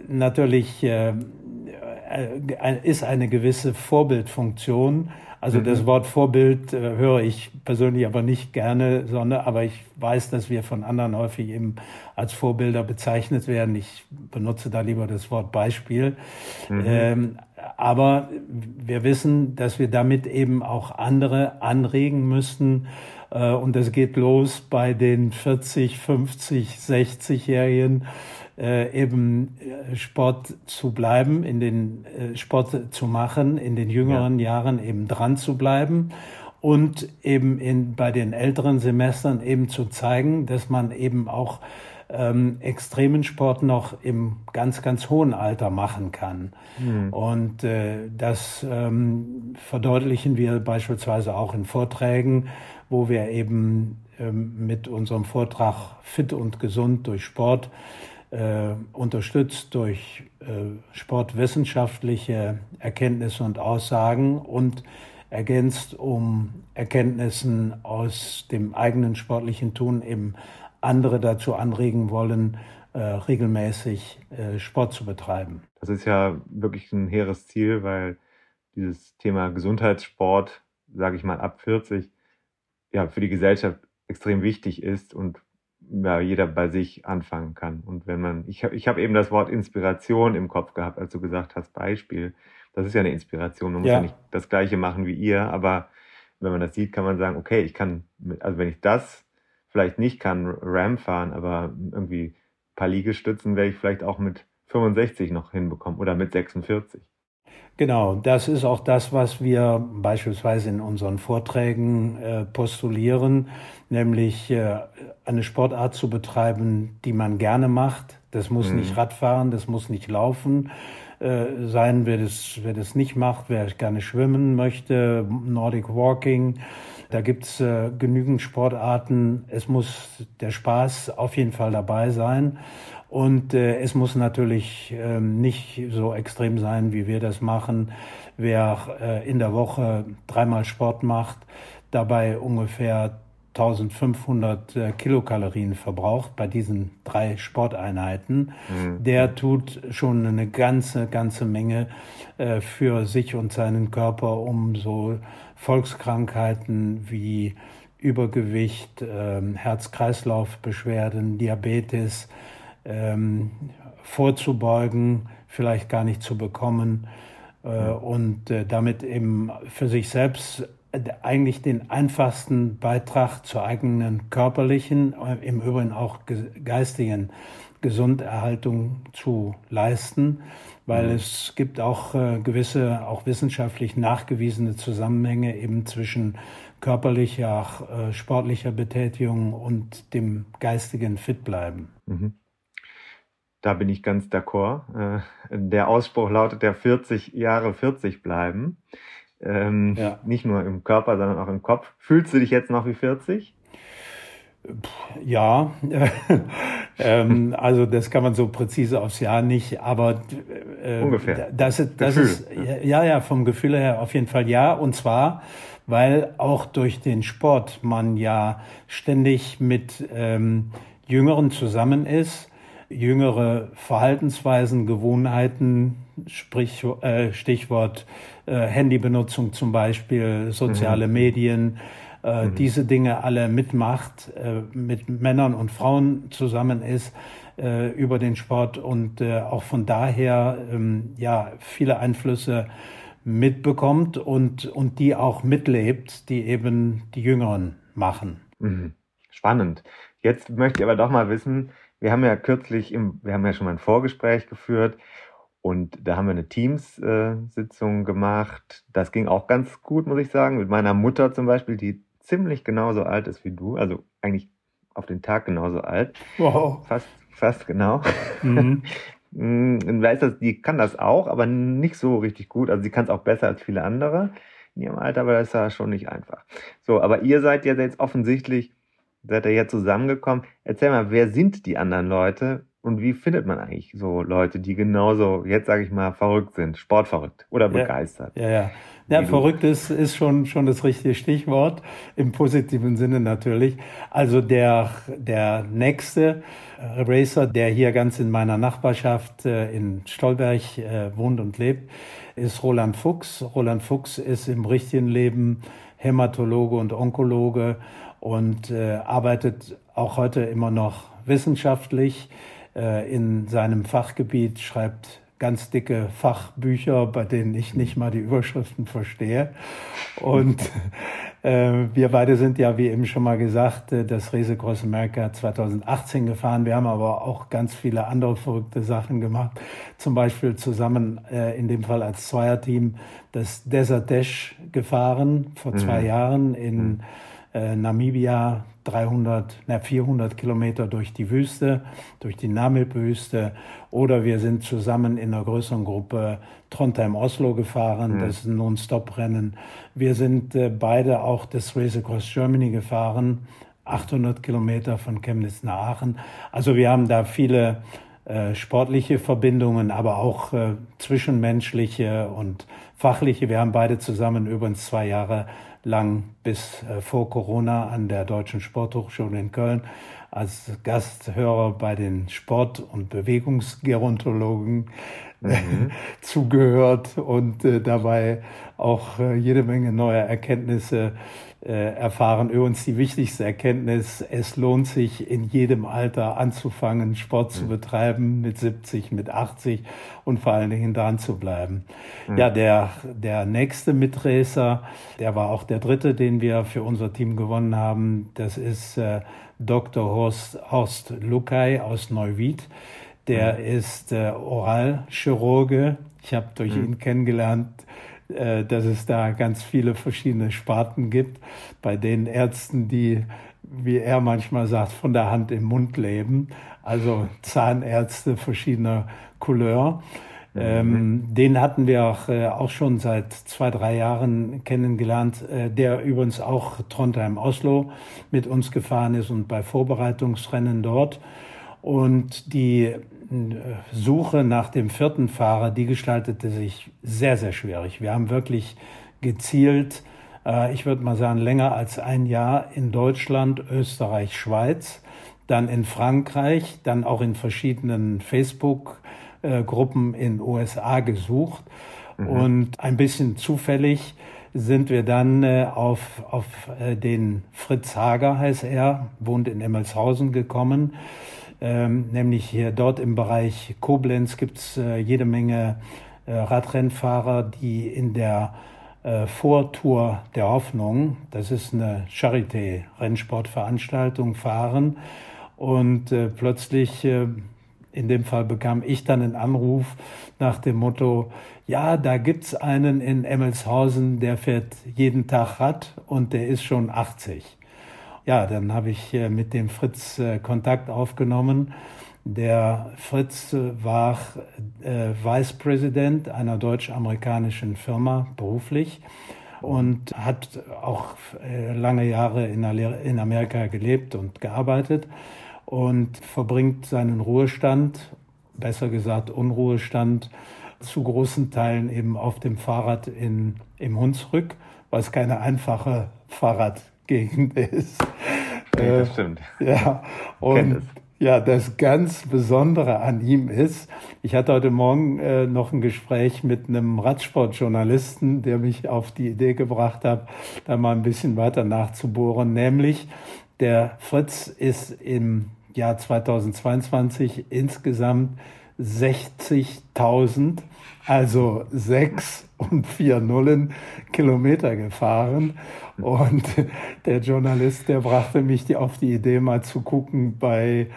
Speaker 4: natürlich äh, äh ist eine gewisse Vorbildfunktion also mhm. das Wort Vorbild äh, höre ich persönlich aber nicht gerne, sondern aber ich weiß, dass wir von anderen häufig eben als Vorbilder bezeichnet werden. Ich benutze da lieber das Wort Beispiel. Mhm. Ähm, aber wir wissen, dass wir damit eben auch andere anregen müssten. Äh, und das geht los bei den 40, 50, 60-Jährigen äh, eben äh, Sport zu bleiben, in den äh, Sport zu machen, in den jüngeren ja. Jahren eben dran zu bleiben und eben in, bei den älteren Semestern eben zu zeigen, dass man eben auch ähm, extremen Sport noch im ganz, ganz hohen Alter machen kann. Mhm. Und äh, das ähm, verdeutlichen wir beispielsweise auch in Vorträgen, wo wir eben ähm, mit unserem Vortrag Fit und Gesund durch Sport äh, unterstützt durch äh, sportwissenschaftliche Erkenntnisse und Aussagen und ergänzt um Erkenntnissen aus dem eigenen sportlichen Tun eben andere dazu anregen wollen, äh, regelmäßig äh, Sport zu betreiben.
Speaker 2: Das ist ja wirklich ein hehres Ziel, weil dieses Thema Gesundheitssport, sage ich mal, ab 40, ja, für die Gesellschaft extrem wichtig ist und ja, jeder bei sich anfangen kann. Und wenn man, ich habe ich hab eben das Wort Inspiration im Kopf gehabt, als du gesagt hast, Beispiel. Das ist ja eine Inspiration. Man muss ja, ja nicht das Gleiche machen wie ihr, aber wenn man das sieht, kann man sagen, okay, ich kann, also wenn ich das vielleicht nicht kann, Ram fahren, aber irgendwie ein paar Liegestützen werde ich vielleicht auch mit 65 noch hinbekommen oder mit 46.
Speaker 4: Genau, das ist auch das, was wir beispielsweise in unseren Vorträgen äh, postulieren, nämlich äh, eine Sportart zu betreiben, die man gerne macht. Das muss mhm. nicht Radfahren, das muss nicht Laufen äh, sein, wer das, wer das nicht macht, wer gerne schwimmen möchte, Nordic Walking. Da gibt's äh, genügend Sportarten. Es muss der Spaß auf jeden Fall dabei sein. Und äh, es muss natürlich ähm, nicht so extrem sein, wie wir das machen. Wer äh, in der Woche dreimal Sport macht, dabei ungefähr 1500 äh, Kilokalorien verbraucht bei diesen drei Sporteinheiten, mhm. der tut schon eine ganze, ganze Menge äh, für sich und seinen Körper, um so Volkskrankheiten wie Übergewicht, äh, Herz-Kreislauf-Beschwerden, Diabetes, ähm, vorzubeugen, vielleicht gar nicht zu bekommen äh, und äh, damit eben für sich selbst äh, eigentlich den einfachsten Beitrag zur eigenen körperlichen, äh, im Übrigen auch geistigen Gesunderhaltung zu leisten, weil mhm. es gibt auch äh, gewisse, auch wissenschaftlich nachgewiesene Zusammenhänge eben zwischen körperlicher, äh, sportlicher Betätigung und dem geistigen Fitbleiben. Mhm.
Speaker 2: Da bin ich ganz d'accord. Äh, der Ausspruch lautet der 40 Jahre 40 bleiben. Ähm, ja. Nicht nur im Körper, sondern auch im Kopf. Fühlst du dich jetzt noch wie 40?
Speaker 4: Ja, ähm, also das kann man so präzise aufs Jahr nicht, aber
Speaker 2: äh, ungefähr.
Speaker 4: Das, das Gefühl, ist ja ja vom Gefühl her auf jeden Fall ja und zwar, weil auch durch den Sport man ja ständig mit ähm, Jüngeren zusammen ist jüngere Verhaltensweisen, Gewohnheiten, sprich, äh, Stichwort äh, Handybenutzung zum Beispiel, soziale mhm. Medien, äh, mhm. diese Dinge alle mitmacht, äh, mit Männern und Frauen zusammen ist äh, über den Sport und äh, auch von daher ähm, ja viele Einflüsse mitbekommt und, und die auch mitlebt, die eben die Jüngeren machen.
Speaker 2: Mhm. Spannend. Jetzt möchte ich aber doch mal wissen, wir haben ja kürzlich, im, wir haben ja schon mal ein Vorgespräch geführt und da haben wir eine Teams-Sitzung äh, gemacht. Das ging auch ganz gut, muss ich sagen. Mit meiner Mutter zum Beispiel, die ziemlich genauso alt ist wie du, also eigentlich auf den Tag genauso alt.
Speaker 4: Wow.
Speaker 2: Fast, fast genau. Mhm. Mm, weiß das, die kann das auch, aber nicht so richtig gut. Also sie kann es auch besser als viele andere in ihrem Alter, aber das ist ja schon nicht einfach. So, aber ihr seid ja jetzt offensichtlich, seid ihr ja zusammengekommen. Erzähl mal, wer sind die anderen Leute und wie findet man eigentlich so Leute, die genauso, jetzt sage ich mal, verrückt sind, sportverrückt oder begeistert?
Speaker 4: Ja, ja. Ja, ja verrückt ist, ist schon, schon das richtige Stichwort, im positiven Sinne natürlich. Also der, der nächste Racer, der hier ganz in meiner Nachbarschaft äh, in Stolberg äh, wohnt und lebt, ist Roland Fuchs. Roland Fuchs ist im richtigen Leben Hämatologe und Onkologe und äh, arbeitet auch heute immer noch wissenschaftlich äh, in seinem Fachgebiet, schreibt ganz dicke Fachbücher, bei denen ich nicht mal die Überschriften verstehe. Und äh, wir beide sind ja, wie eben schon mal gesagt, äh, das Race Cross America 2018 gefahren. Wir haben aber auch ganz viele andere verrückte Sachen gemacht. Zum Beispiel zusammen, äh, in dem Fall als Zweierteam, das Desert Dash gefahren vor zwei mhm. Jahren in mhm. Äh, Namibia 300, na 400 Kilometer durch die Wüste, durch die Namib-Wüste. Oder wir sind zusammen in einer größeren Gruppe Trondheim-Oslo gefahren. Mhm. Das ist ein Non-Stop-Rennen. Wir sind äh, beide auch das Race Across Germany gefahren. 800 Kilometer von Chemnitz nach Aachen. Also wir haben da viele äh, sportliche Verbindungen, aber auch äh, zwischenmenschliche und fachliche. Wir haben beide zusammen übrigens zwei Jahre lang bis äh, vor Corona an der Deutschen Sporthochschule in Köln als Gasthörer bei den Sport- und Bewegungsgerontologen mhm. zugehört und äh, dabei auch äh, jede Menge neuer Erkenntnisse äh, erfahren. Übrigens die wichtigste Erkenntnis, es lohnt sich in jedem Alter anzufangen, Sport zu mhm. betreiben, mit 70, mit 80 und vor allen Dingen dran zu bleiben. Mhm. Ja, der, der nächste Mitracer, der war auch der dritte, den wir für unser Team gewonnen haben. Das ist äh, Dr. Horst, Horst Lukai aus Neuwied. Der mhm. ist äh, Oralchirurge. Ich habe durch ihn kennengelernt, äh, dass es da ganz viele verschiedene Sparten gibt, bei den Ärzten, die, wie er manchmal sagt, von der Hand im Mund leben, also Zahnärzte verschiedener Couleur. Mhm. Ähm, den hatten wir auch, äh, auch schon seit zwei, drei Jahren kennengelernt, äh, der übrigens auch Trondheim-Oslo mit uns gefahren ist und bei Vorbereitungsrennen dort. Und die Suche nach dem vierten Fahrer, die gestaltete sich sehr, sehr schwierig. Wir haben wirklich gezielt, äh, ich würde mal sagen, länger als ein Jahr in Deutschland, Österreich, Schweiz, dann in Frankreich, dann auch in verschiedenen Facebook-Gruppen in USA gesucht. Mhm. Und ein bisschen zufällig sind wir dann äh, auf, auf äh, den Fritz Hager, heißt er, wohnt in Emmelshausen gekommen ähm, nämlich hier dort im Bereich Koblenz gibt es äh, jede Menge äh, Radrennfahrer, die in der äh, Vortour der Hoffnung, das ist eine Charité-Rennsportveranstaltung, fahren. Und äh, plötzlich äh, in dem Fall bekam ich dann einen Anruf nach dem Motto, ja, da gibt's einen in Emmelshausen, der fährt jeden Tag Rad und der ist schon 80 ja, dann habe ich äh, mit dem Fritz äh, Kontakt aufgenommen. Der Fritz äh, war Vice President einer deutsch-amerikanischen Firma beruflich und hat auch lange Jahre in Amerika gelebt und gearbeitet und verbringt seinen Ruhestand, besser gesagt Unruhestand, zu großen Teilen eben auf dem Fahrrad in, im Hunsrück, was keine einfache Fahrrad Gegend ist.
Speaker 2: Ja, das äh, stimmt.
Speaker 4: Ja, und ja, das ganz Besondere an ihm ist, ich hatte heute Morgen äh, noch ein Gespräch mit einem Radsportjournalisten, der mich auf die Idee gebracht hat, da mal ein bisschen weiter nachzubohren, nämlich der Fritz ist im Jahr 2022 insgesamt 60.000, also sechs und vier Nullen Kilometer gefahren. Und der Journalist, der brachte mich auf die Idee, mal zu gucken bei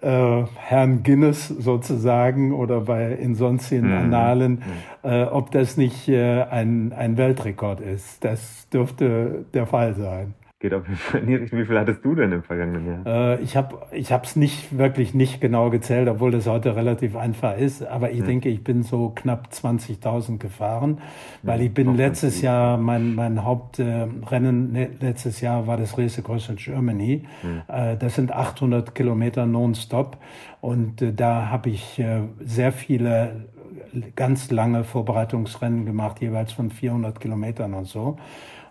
Speaker 4: äh, Herrn Guinness sozusagen oder bei in sonstigen mhm. Annalen, mhm. äh, ob das nicht äh, ein, ein Weltrekord ist. Das dürfte der Fall sein
Speaker 2: geht auf jeden Fall in die Richtung. Wie viel hattest du denn im vergangenen
Speaker 4: Jahr? Äh, ich habe ich es nicht wirklich nicht genau gezählt, obwohl das heute relativ einfach ist. Aber ich hm. denke, ich bin so knapp 20.000 gefahren, weil hm, ich bin letztes Jahr, mein, mein Hauptrennen äh, letztes Jahr war das Race Across Germany. Hm. Äh, das sind 800 Kilometer nonstop. Und äh, da habe ich äh, sehr viele ganz lange Vorbereitungsrennen gemacht, jeweils von 400 Kilometern und so.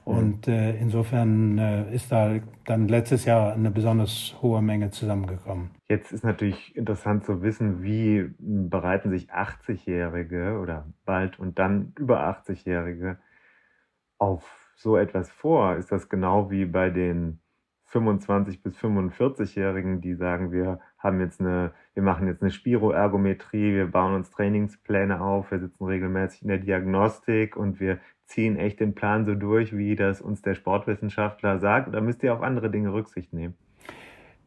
Speaker 4: Und äh, insofern äh, ist da dann letztes Jahr eine besonders hohe Menge zusammengekommen.
Speaker 2: Jetzt ist natürlich interessant zu wissen, wie bereiten sich 80-Jährige oder bald und dann über 80-Jährige auf so etwas vor? Ist das genau wie bei den 25 bis 45-Jährigen, die sagen, wir haben jetzt eine, wir machen jetzt eine Spiroergometrie, wir bauen uns Trainingspläne auf, wir sitzen regelmäßig in der Diagnostik und wir ziehen echt den Plan so durch, wie das uns der Sportwissenschaftler sagt? Oder müsst ihr auf andere Dinge Rücksicht nehmen?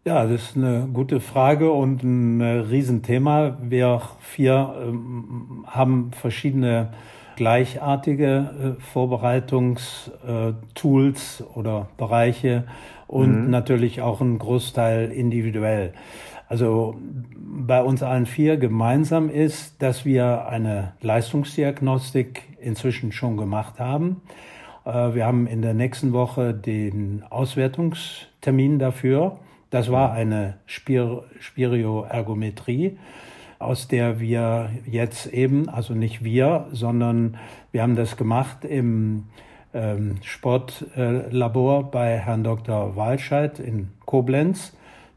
Speaker 4: Ja, das ist eine gute Frage und ein äh, Riesenthema. Wir vier ähm, haben verschiedene gleichartige äh, Vorbereitungstools oder Bereiche und mhm. natürlich auch ein Großteil individuell. Also bei uns allen vier gemeinsam ist, dass wir eine Leistungsdiagnostik inzwischen schon gemacht haben. Äh, wir haben in der nächsten Woche den Auswertungstermin dafür. Das war eine Spir Spirioergometrie, aus der wir jetzt eben, also nicht wir, sondern wir haben das gemacht im ähm, Sportlabor bei Herrn Dr. Walscheid in Koblenz.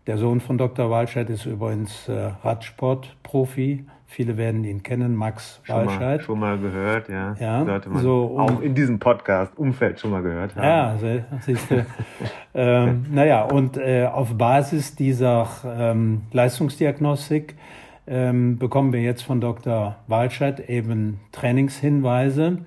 Speaker 4: Der Sohn von Dr. Walscheid ist übrigens äh, Radsportprofi. Viele werden ihn kennen, Max
Speaker 2: schon
Speaker 4: Walscheid.
Speaker 2: Mal, schon mal gehört, ja. ja Sollte man so, um, auch in diesem Podcast-Umfeld schon mal gehört haben.
Speaker 4: Ja, siehst du. ähm, naja, und äh, auf Basis dieser ähm, Leistungsdiagnostik ähm, bekommen wir jetzt von Dr. Walscheid eben Trainingshinweise,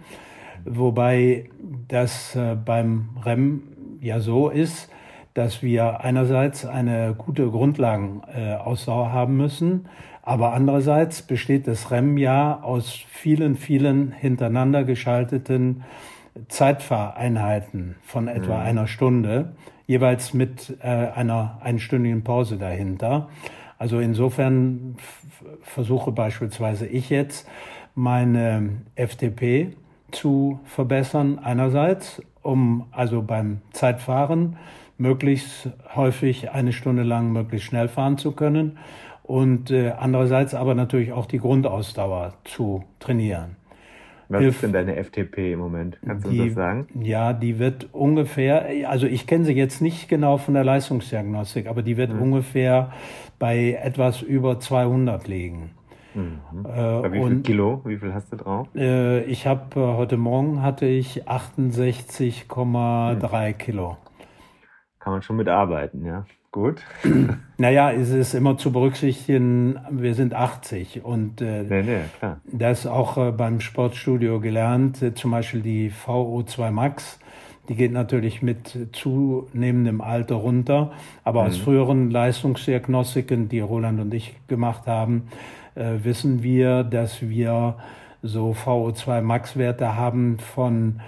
Speaker 4: wobei das äh, beim REM ja so ist, dass wir einerseits eine gute Grundlagenausdauer haben müssen, aber andererseits besteht das REM ja aus vielen, vielen hintereinander geschalteten Zeitfahreinheiten von etwa. Mhm. einer Stunde, jeweils mit äh, einer einstündigen Pause dahinter. Also insofern versuche beispielsweise ich jetzt meine FTP zu verbessern einerseits, um also beim Zeitfahren möglichst häufig eine Stunde lang möglichst schnell fahren zu können und äh, andererseits aber natürlich auch die Grundausdauer zu trainieren.
Speaker 2: Was Hilf, ist denn deine FTP im Moment? Kannst du die, das sagen?
Speaker 4: Ja, die wird ungefähr, also ich kenne sie jetzt nicht genau von der Leistungsdiagnostik, aber die wird mhm. ungefähr bei etwas über 200 liegen.
Speaker 2: Mhm. Äh, bei wie viel Kilo? Wie viel hast du drauf?
Speaker 4: Äh, ich habe äh, heute Morgen hatte ich 68,3 mhm. Kilo
Speaker 2: kann man schon mitarbeiten, ja. Gut.
Speaker 4: Naja, es ist immer zu berücksichtigen, wir sind 80 und äh, nee, nee, klar. das auch äh, beim Sportstudio gelernt, äh, zum Beispiel die VO2 Max, die geht natürlich mit zunehmendem Alter runter, aber mhm. aus früheren Leistungsdiagnostiken, die Roland und ich gemacht haben, äh, wissen wir, dass wir so VO2 Max Werte haben von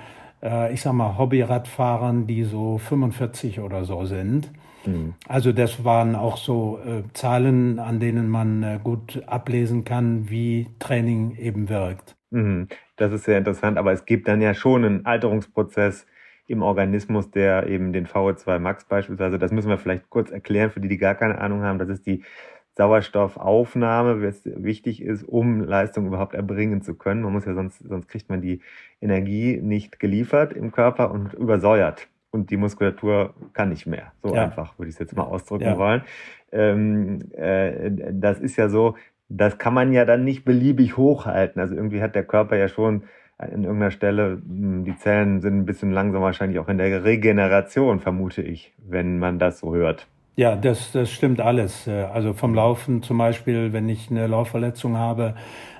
Speaker 4: äh, ich sag mal, Hobbyradfahrern, die so 45 oder so sind. Mhm. Also das waren auch so äh, Zahlen, an denen man äh, gut ablesen kann, wie Training eben wirkt.
Speaker 2: Mhm. Das ist sehr interessant, aber es gibt dann ja schon einen Alterungsprozess im Organismus, der eben den VO2 Max beispielsweise, das müssen wir vielleicht kurz erklären für die, die gar keine Ahnung haben, das ist die Sauerstoffaufnahme, was wichtig ist, um Leistung überhaupt erbringen zu können. Man muss ja sonst, sonst kriegt man die Energie nicht geliefert im Körper und übersäuert. Und die Muskulatur kann nicht mehr. So ja. einfach würde ich es jetzt mal ausdrücken ja. wollen. Ähm, äh, das ist ja so, das kann man ja dann nicht beliebig hochhalten. Also irgendwie hat der Körper ja schon in irgendeiner Stelle, hm, die Zellen sind ein bisschen langsam wahrscheinlich auch in der Regeneration, vermute ich, wenn man das so hört.
Speaker 4: Ja, das, das stimmt alles. Äh, also vom Laufen zum Beispiel, wenn ich eine Laufverletzung habe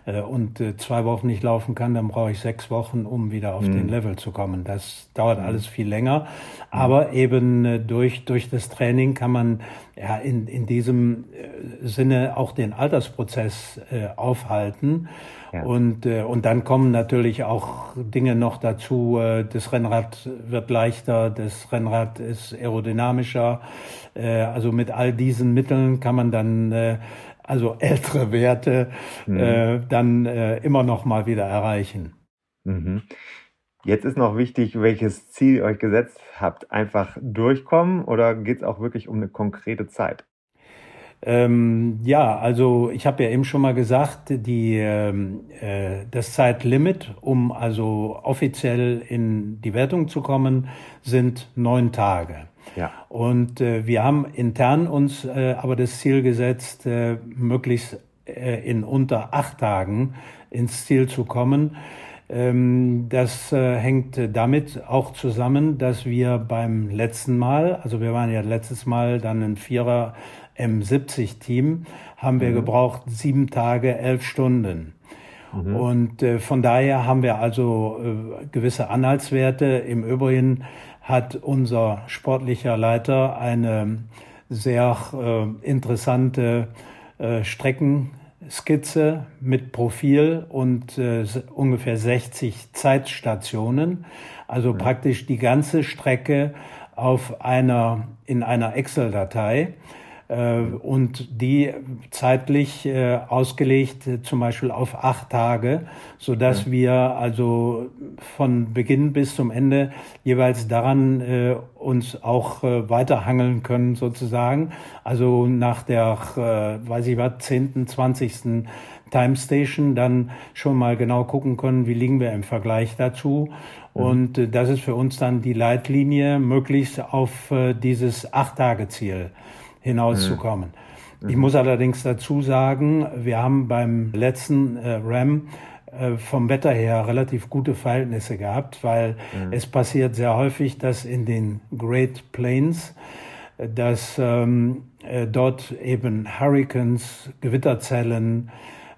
Speaker 4: äh, und äh, zwei Wochen nicht laufen kann, dann brauche ich sechs Wochen, um wieder auf mhm. den Level zu kommen. Das dauert mhm. alles viel länger. Aber eben durch, durch das Training kann man ja in, in diesem Sinne auch den Altersprozess aufhalten. Ja. Und, und dann kommen natürlich auch Dinge noch dazu. Das Rennrad wird leichter, das Rennrad ist aerodynamischer. Äh, also mit all diesen Mitteln kann man dann äh, also ältere Werte mhm. äh, dann äh, immer noch mal wieder erreichen.
Speaker 2: Mhm. Jetzt ist noch wichtig, welches Ziel ihr euch gesetzt habt. Einfach durchkommen oder geht es auch wirklich um eine konkrete Zeit?
Speaker 4: Ähm, ja, also ich habe ja eben schon mal gesagt, die, ähm, äh, das Zeitlimit, um also offiziell in die Wertung zu kommen, sind neun Tage. Ja. Und äh, wir haben intern uns äh, aber das Ziel gesetzt, äh, möglichst äh, in unter acht Tagen ins Ziel zu kommen. Ähm, das äh, hängt damit auch zusammen, dass wir beim letzten Mal, also wir waren ja letztes Mal dann ein Vierer M70-Team, haben wir mhm. gebraucht sieben Tage, elf Stunden. Mhm. Und äh, von daher haben wir also äh, gewisse Anhaltswerte. Im Übrigen hat unser sportlicher Leiter eine sehr äh, interessante äh, Streckenskizze mit Profil und äh, ungefähr 60 Zeitstationen. Also mhm. praktisch die ganze Strecke auf einer, in einer Excel-Datei. Äh, und die zeitlich äh, ausgelegt äh, zum Beispiel auf acht Tage, so dass ja. wir also von Beginn bis zum Ende jeweils daran uns auch weiterhangeln können sozusagen. Also nach der, weiß ich was, zehnten, zwanzigsten Time Station dann schon mal genau gucken können, wie liegen wir im Vergleich dazu. Mhm. Und das ist für uns dann die Leitlinie, möglichst auf dieses Acht-Tage-Ziel hinauszukommen. Mhm. Ich muss allerdings dazu sagen, wir haben beim letzten äh, RAM äh, vom Wetter her relativ gute Verhältnisse gehabt, weil mhm. es passiert sehr häufig, dass in den Great Plains, äh, dass ähm, äh, dort eben Hurricanes, Gewitterzellen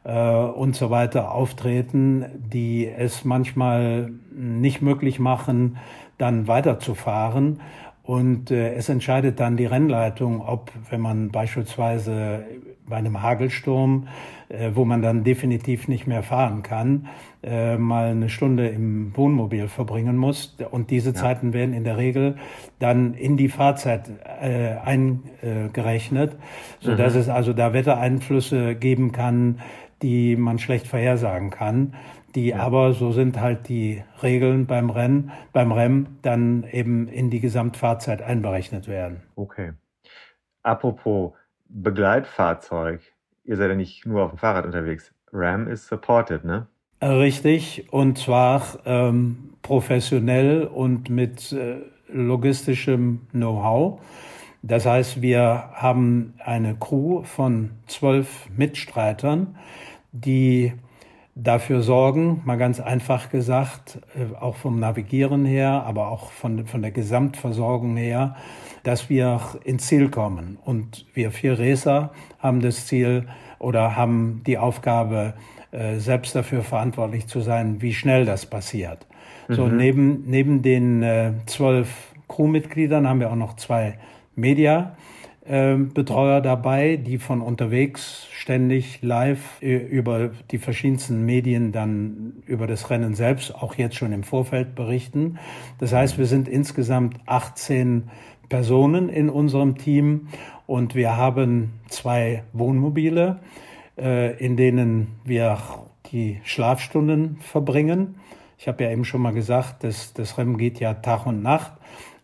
Speaker 4: äh, und so weiter auftreten, die es manchmal nicht möglich machen, dann weiterzufahren. Und äh, es entscheidet dann die Rennleitung, ob, wenn man beispielsweise bei einem Hagelsturm, äh, wo man dann definitiv nicht mehr fahren kann, äh, mal eine Stunde im Wohnmobil verbringen muss. Und diese ja. Zeiten werden in der Regel dann in die Fahrzeit äh, eingerechnet, so dass mhm. es also da Wettereinflüsse geben kann, die man schlecht vorhersagen kann die ja. aber, so sind halt die Regeln beim Rennen, beim Rennen dann eben in die Gesamtfahrzeit einberechnet werden.
Speaker 2: Okay. Apropos Begleitfahrzeug, ihr seid ja nicht nur auf dem Fahrrad unterwegs. RAM ist supported, ne?
Speaker 4: Richtig, und zwar ähm, professionell und mit äh, logistischem Know-how. Das heißt, wir haben eine Crew von zwölf Mitstreitern, die dafür sorgen, mal ganz einfach gesagt, äh, auch vom Navigieren her, aber auch von, von der Gesamtversorgung her, dass wir ins Ziel kommen. Und wir vier Racer haben das Ziel oder haben die Aufgabe, äh, selbst dafür verantwortlich zu sein, wie schnell das passiert. Mhm. So, neben, neben den äh, zwölf Crewmitgliedern haben wir auch noch zwei Media. Betreuer dabei, die von unterwegs ständig live äh, über die verschiedensten Medien dann über das Rennen selbst, auch jetzt schon im Vorfeld berichten. Das heißt, wir sind insgesamt 18 Personen in unserem Team und wir haben zwei Wohnmobile, äh, in denen wir die Schlafstunden verbringen. Ich habe ja eben schon mal gesagt, das, das Rennen geht ja Tag und Nacht.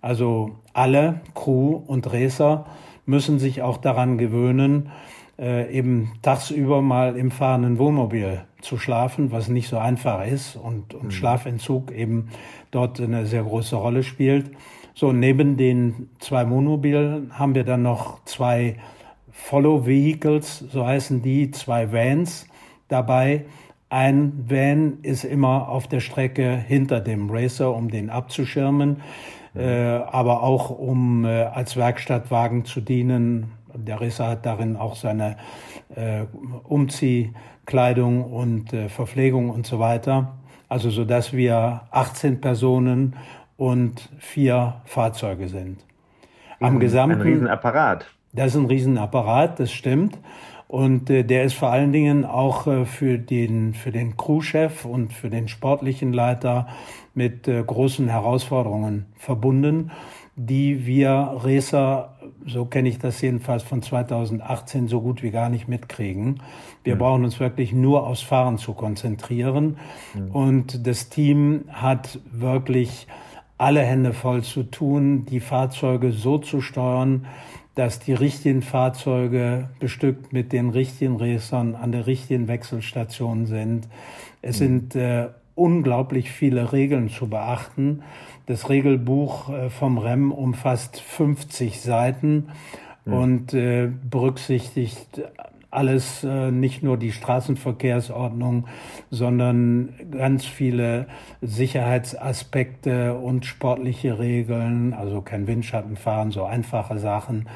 Speaker 4: Also alle Crew und Racer müssen sich auch daran gewöhnen, äh, eben tagsüber mal im fahrenden Wohnmobil zu schlafen, was nicht so einfach ist und, und mhm. Schlafentzug eben dort eine sehr große Rolle spielt. So, neben den zwei Wohnmobilen haben wir dann noch zwei Follow Vehicles, so heißen die, zwei Vans dabei. Ein Van ist immer auf der Strecke hinter dem Racer, um den abzuschirmen. Äh, aber auch um äh, als Werkstattwagen zu dienen. Der Racer hat darin auch seine äh, Umziehkleidung und äh, Verpflegung und so weiter. Also so dass wir 18 Personen und vier Fahrzeuge sind.
Speaker 2: Am gesamten. Ein Riesenapparat.
Speaker 4: Das ist ein Riesenapparat, das stimmt. Und äh, der ist vor allen Dingen auch äh, für den, für den Crewchef und für den sportlichen Leiter mit äh, großen Herausforderungen verbunden, die wir Racer, so kenne ich das jedenfalls von 2018, so gut wie gar nicht mitkriegen. Wir mhm. brauchen uns wirklich nur aufs Fahren zu konzentrieren. Mhm. Und das Team hat wirklich alle Hände voll zu tun, die Fahrzeuge so zu steuern, dass die richtigen Fahrzeuge bestückt mit den richtigen Racern an der richtigen Wechselstation sind. Es mhm. sind äh, unglaublich viele Regeln zu beachten. Das Regelbuch äh, vom REM umfasst 50 Seiten mhm. und äh, berücksichtigt alles, äh, nicht nur die Straßenverkehrsordnung, sondern ganz viele Sicherheitsaspekte und sportliche Regeln, also kein Windschattenfahren, so einfache Sachen,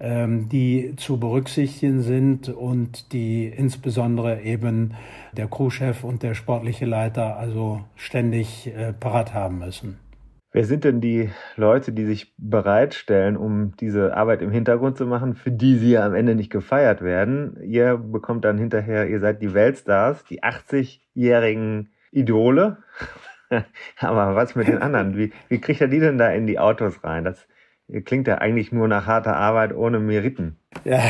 Speaker 4: ähm, die zu berücksichtigen sind und die insbesondere eben der Crewchef und der sportliche Leiter also ständig äh, parat haben müssen.
Speaker 2: Wer sind denn die Leute, die sich bereitstellen, um diese Arbeit im Hintergrund zu machen, für die sie ja am Ende nicht gefeiert werden? Ihr bekommt dann hinterher, ihr seid die Weltstars, die 80-jährigen Idole. Aber was mit den anderen? Wie, wie kriegt er die denn da in die Autos rein? Das klingt ja eigentlich nur nach harter Arbeit ohne Meriten.
Speaker 4: Ja,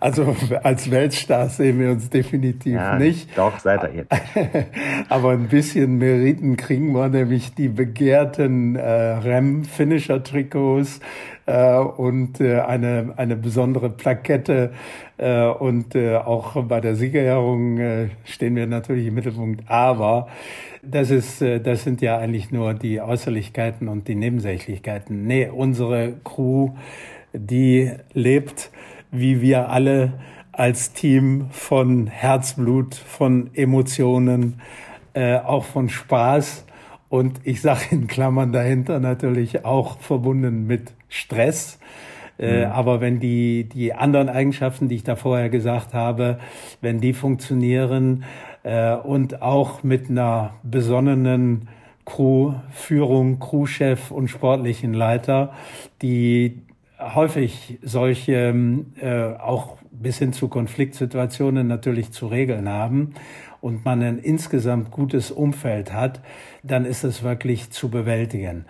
Speaker 4: also als Weltstars sehen wir uns definitiv ja, nicht.
Speaker 2: Doch, seid ihr jetzt.
Speaker 4: Aber ein bisschen Meriten kriegen wir nämlich die begehrten äh, Rem-Finisher-Trikots äh, und äh, eine, eine besondere Plakette. Äh, und äh, auch bei der Siegerehrung äh, stehen wir natürlich im Mittelpunkt. Aber das ist, äh, das sind ja eigentlich nur die Äußerlichkeiten und die Nebensächlichkeiten. Nee, unsere Crew, die lebt wie wir alle als Team von Herzblut, von Emotionen, äh, auch von Spaß und ich sage in Klammern dahinter natürlich auch verbunden mit Stress. Äh, mhm. Aber wenn die, die anderen Eigenschaften, die ich da vorher gesagt habe, wenn die funktionieren äh, und auch mit einer besonnenen Crewführung, Crewchef und sportlichen Leiter, die häufig solche äh, auch bis hin zu Konfliktsituationen natürlich zu regeln haben und man ein insgesamt gutes Umfeld hat, dann ist es wirklich zu bewältigen.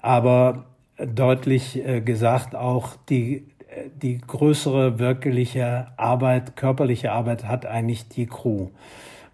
Speaker 4: Aber deutlich äh, gesagt auch die die größere wirkliche Arbeit, körperliche Arbeit hat eigentlich die Crew.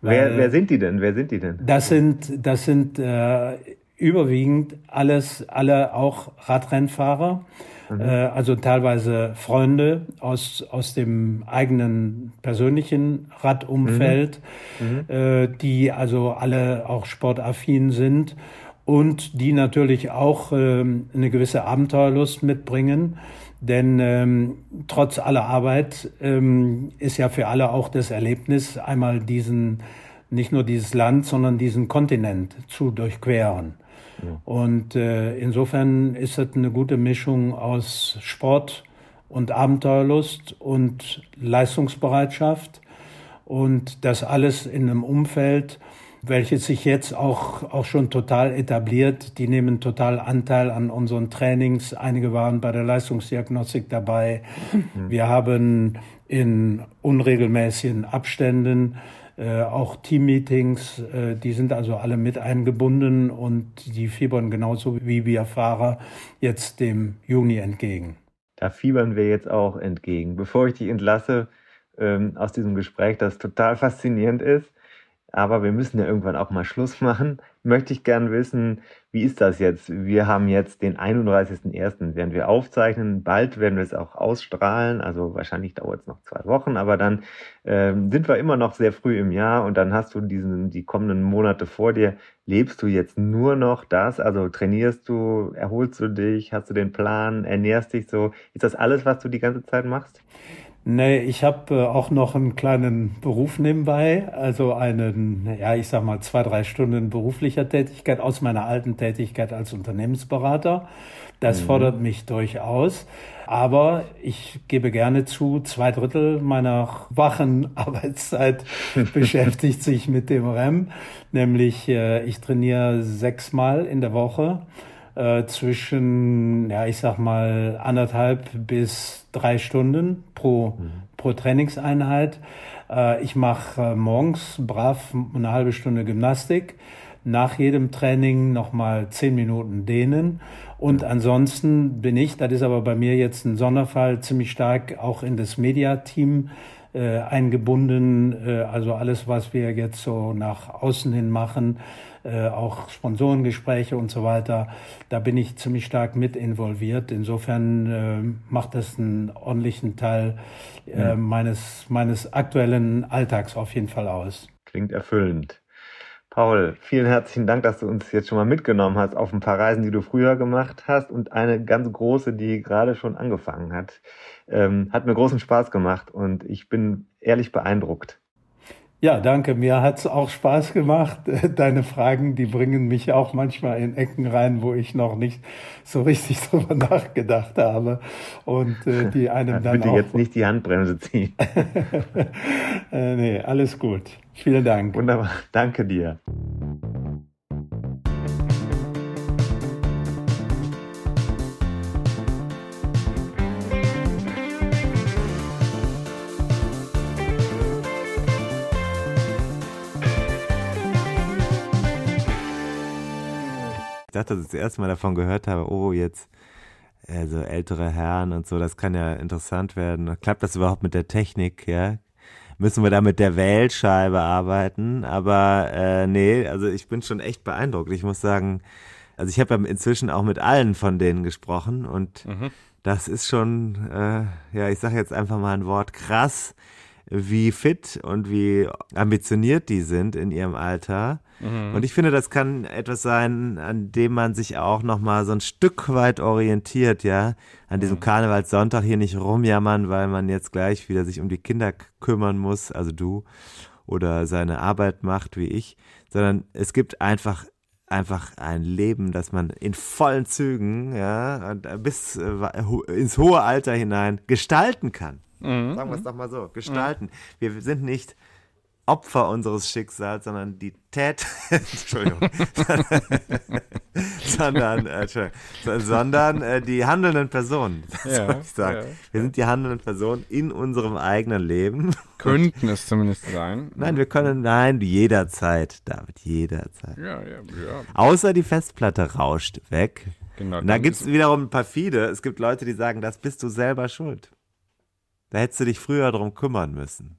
Speaker 2: Wer, wer sind die denn? Wer sind die denn?
Speaker 4: Das sind das sind äh, überwiegend alles alle auch Radrennfahrer Mhm. Äh, also teilweise Freunde aus, aus dem eigenen persönlichen Radumfeld, mhm. mhm. Äh, die also alle auch sportaffin sind und die natürlich auch ähm, eine gewisse Abenteuerlust mitbringen. Denn ähm, trotz aller Arbeit ähm, ist ja für alle auch das Erlebnis, einmal diesen, nicht nur dieses Land, sondern diesen Kontinent zu durchqueren. Und äh, insofern ist es eine gute Mischung aus Sport und Abenteuerlust und Leistungsbereitschaft und das alles in einem Umfeld, welches sich jetzt auch, auch schon total etabliert. Die nehmen total Anteil an unseren Trainings. Einige waren bei der Leistungsdiagnostik dabei. Mhm. Wir haben in unregelmäßigen Abständen äh, auch Teammeetings, äh, die sind also alle mit eingebunden und die fiebern genauso wie wir Fahrer jetzt dem Juni entgegen.
Speaker 2: Da fiebern wir jetzt auch entgegen. Bevor ich dich entlasse ähm, aus diesem Gespräch, das total faszinierend ist, aber wir müssen ja irgendwann auch mal Schluss machen, möchte ich gern wissen, wie ist das jetzt? Wir haben jetzt den 31.01., während wir aufzeichnen. Bald werden wir es auch ausstrahlen. Also wahrscheinlich dauert es noch zwei Wochen, aber dann ähm, sind wir immer noch sehr früh im Jahr und dann hast du diesen, die kommenden Monate vor dir. Lebst du jetzt nur noch das? Also trainierst du, erholst du dich, hast du den Plan, ernährst dich so? Ist das alles, was du die ganze Zeit machst?
Speaker 4: Nee, ich habe äh, auch noch einen kleinen Beruf nebenbei, also einen, ja, ich sag mal zwei, drei Stunden beruflicher Tätigkeit aus meiner alten Tätigkeit als Unternehmensberater. Das mhm. fordert mich durchaus. Aber ich gebe gerne zu, zwei Drittel meiner wachen Arbeitszeit beschäftigt sich mit dem REM. Nämlich, äh, ich trainiere sechsmal in der Woche äh, zwischen, ja, ich sag mal, anderthalb bis drei Stunden pro, mhm. pro Trainingseinheit. Äh, ich mache äh, morgens brav eine halbe Stunde Gymnastik, nach jedem Training nochmal zehn Minuten dehnen. Und ansonsten bin ich, das ist aber bei mir jetzt ein Sonderfall, ziemlich stark auch in das Mediateam äh, eingebunden. Äh, also alles, was wir jetzt so nach außen hin machen, äh, auch Sponsorengespräche und so weiter. Da bin ich ziemlich stark mit involviert. Insofern äh, macht das einen ordentlichen Teil äh, ja. meines, meines aktuellen Alltags auf jeden Fall aus.
Speaker 2: Klingt erfüllend. Paul, vielen herzlichen Dank, dass du uns jetzt schon mal mitgenommen hast auf ein paar Reisen, die du früher gemacht hast und eine ganz große, die gerade schon angefangen hat. Ähm, hat mir großen Spaß gemacht und ich bin ehrlich beeindruckt.
Speaker 4: Ja, danke. Mir hat's auch Spaß gemacht. Deine Fragen, die bringen mich auch manchmal in Ecken rein, wo ich noch nicht so richtig drüber nachgedacht habe. Und äh, die einem dann
Speaker 2: Bitte
Speaker 4: auch...
Speaker 2: jetzt nicht die Handbremse ziehen.
Speaker 4: äh, nee, alles gut. Vielen Dank.
Speaker 2: Wunderbar. Danke dir. Dachte, dass ich das erste Mal davon gehört habe, oh, jetzt also ältere Herren und so, das kann ja interessant werden. Klappt das überhaupt mit der Technik, ja? Müssen wir da mit der Wählscheibe arbeiten? Aber äh, nee, also ich bin schon echt beeindruckt. Ich muss sagen, also ich habe ja inzwischen auch mit allen von denen gesprochen und mhm. das ist schon, äh, ja, ich sage jetzt einfach mal ein Wort, krass, wie fit und wie ambitioniert die sind in ihrem Alter. Mhm. Und ich finde, das kann etwas sein, an dem man sich auch nochmal so ein Stück weit orientiert, ja. An diesem mhm. Karnevalssonntag hier nicht rumjammern, weil man jetzt gleich wieder sich um die Kinder kümmern muss, also du, oder seine Arbeit macht wie ich, sondern es gibt einfach einfach ein Leben, das man in vollen Zügen, ja, bis äh, ins hohe Alter hinein gestalten kann. Mhm. Sagen wir es doch mal so, gestalten. Mhm. Wir sind nicht Opfer unseres Schicksals, sondern die Tät, Entschuldigung, sondern, äh, sondern äh, die handelnden Personen, ja, soll ich sagen. Ja, wir sind die handelnden Personen in unserem eigenen Leben.
Speaker 1: Könnten es zumindest sein.
Speaker 2: Nein, wir können, nein, jederzeit, David, jederzeit.
Speaker 1: Ja, ja, ja.
Speaker 2: Außer die Festplatte rauscht weg. Genau. Und da gibt es wiederum perfide. Es gibt Leute, die sagen, das bist du selber schuld. Da hättest du dich früher darum kümmern müssen.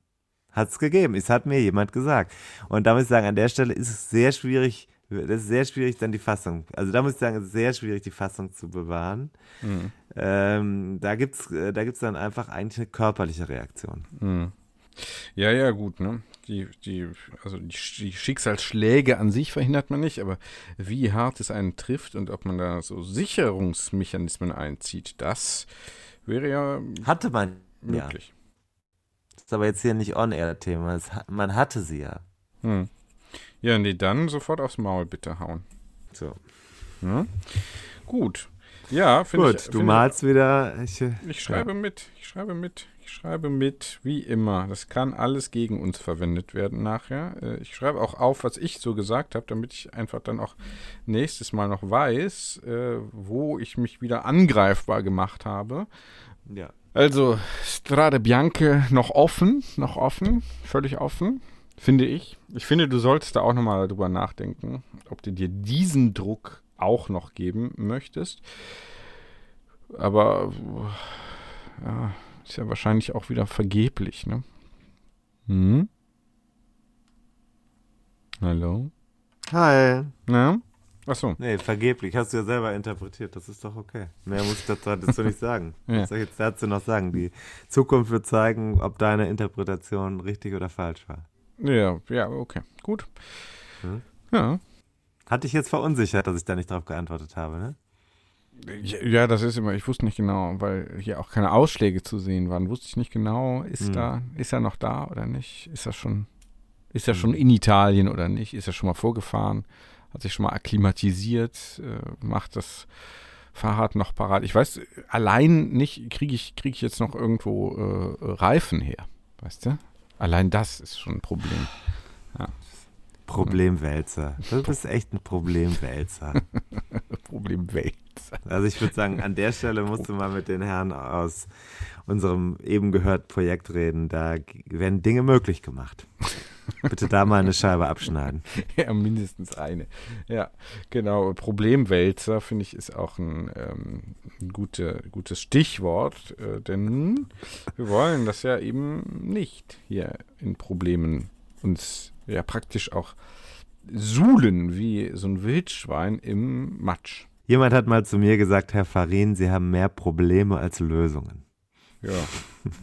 Speaker 2: Hat es gegeben. Es hat mir jemand gesagt. Und da muss ich sagen, an der Stelle ist es sehr schwierig, das ist sehr schwierig, dann die Fassung. Also da muss ich sagen, es ist sehr schwierig, die Fassung zu bewahren. Mhm. Ähm, da gibt es da gibt's dann einfach eigentlich eine körperliche Reaktion.
Speaker 1: Mhm. Ja, ja, gut, ne? Die, die, also die, die, Schicksalsschläge an sich verhindert man nicht, aber wie hart es einen trifft und ob man da so Sicherungsmechanismen einzieht, das wäre ja.
Speaker 2: Hatte man
Speaker 1: möglich. Ja.
Speaker 2: Das ist aber jetzt hier nicht On-Air-Thema. Man hatte sie ja.
Speaker 1: Hm. Ja, nee, dann sofort aufs Maul bitte hauen.
Speaker 2: So.
Speaker 1: Hm? Gut. Ja, finde ich.
Speaker 2: Gut, du malst ich, wieder.
Speaker 1: Ich, äh, ich schreibe ja. mit. Ich schreibe mit. Ich schreibe mit, wie immer. Das kann alles gegen uns verwendet werden nachher. Äh, ich schreibe auch auf, was ich so gesagt habe, damit ich einfach dann auch nächstes Mal noch weiß, äh, wo ich mich wieder angreifbar gemacht habe.
Speaker 2: Ja.
Speaker 1: Also, Strade Bianche noch offen, noch offen, völlig offen, finde ich. Ich finde, du solltest da auch nochmal drüber nachdenken, ob du dir diesen Druck auch noch geben möchtest. Aber, ja, ist ja wahrscheinlich auch wieder vergeblich, ne? Hm? Hallo?
Speaker 2: Hi.
Speaker 1: Na? Achso.
Speaker 2: Nee, vergeblich. Hast du ja selber interpretiert. Das ist doch okay. Mehr muss ich dazu nicht sagen. ja. Was soll ich jetzt dazu noch sagen? Die Zukunft wird zeigen, ob deine Interpretation richtig oder falsch war.
Speaker 1: Ja, ja, okay. Gut.
Speaker 2: Hm? Ja. Hat dich jetzt verunsichert, dass ich da nicht drauf geantwortet habe, ne?
Speaker 1: Ja, das ist immer, ich wusste nicht genau, weil hier auch keine Ausschläge zu sehen waren. Wusste ich nicht genau, ist
Speaker 2: Hm.
Speaker 1: da, ist er noch da oder nicht? Ist er schon, ist er schon in Italien oder nicht? Ist er schon mal vorgefahren? Hat sich schon mal akklimatisiert? Äh, macht das Fahrrad noch parat? Ich weiß, allein nicht, kriege ich, kriege ich jetzt noch irgendwo äh, Reifen her, weißt du? Allein das ist schon ein Problem.
Speaker 2: Problemwälzer. Du bist echt ein Problemwälzer.
Speaker 1: Problem Welt.
Speaker 2: Also ich würde sagen, an der Stelle musst du mal mit den Herren aus unserem eben gehört Projekt reden. Da werden Dinge möglich gemacht. Bitte da mal eine Scheibe abschneiden.
Speaker 1: Ja, mindestens eine. Ja, genau. Problemwälzer, finde ich, ist auch ein, ähm, ein gute, gutes Stichwort, äh, denn wir wollen das ja eben nicht hier in Problemen uns ja praktisch auch suhlen wie so ein Wildschwein im Matsch.
Speaker 2: Jemand hat mal zu mir gesagt, Herr Farin, Sie haben mehr Probleme als Lösungen.
Speaker 1: Ja,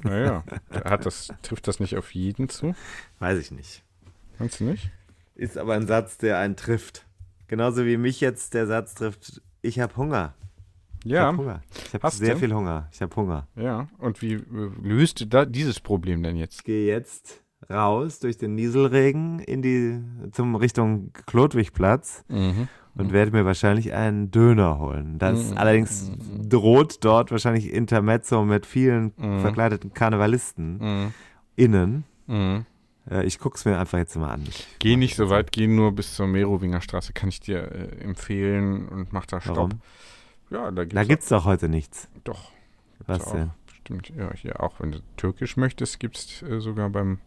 Speaker 1: naja. Hat das, trifft das nicht auf jeden zu?
Speaker 2: Weiß ich nicht.
Speaker 1: Meinst du nicht?
Speaker 2: Ist aber ein Satz, der einen trifft. Genauso wie mich jetzt der Satz trifft, ich habe Hunger. Ich
Speaker 1: Ja,
Speaker 2: habe Hunger. Ich habe
Speaker 1: Hast
Speaker 2: sehr
Speaker 1: du?
Speaker 2: viel Hunger. Ich habe Hunger.
Speaker 1: ja. Und wie äh, löst du da dieses Problem denn jetzt?
Speaker 2: Ich gehe jetzt raus durch den Nieselregen in die zum Richtung Klodwigplatz
Speaker 1: Mhm.
Speaker 2: und werde mir wahrscheinlich einen Döner holen. Das
Speaker 1: Mhm.
Speaker 2: allerdings droht dort wahrscheinlich Intermezzo mit vielen
Speaker 1: Mhm.
Speaker 2: verkleideten Karnevalisten
Speaker 1: Mhm.
Speaker 2: innen.
Speaker 1: Mhm.
Speaker 2: Äh, Ich guck's mir einfach jetzt mal an. Ich-
Speaker 1: Geh nicht so weit, geh nur bis zur Merowinger Straße, kann ich dir äh, empfehlen und mach da Stopp.
Speaker 2: Warum?
Speaker 1: Ja, da gibt's,
Speaker 2: Da gibt's doch heute nichts.
Speaker 1: doch.
Speaker 2: Was denn?
Speaker 1: Stimmt, ja, hier auch, wenn du türkisch möchtest, gibt's äh, sogar beim,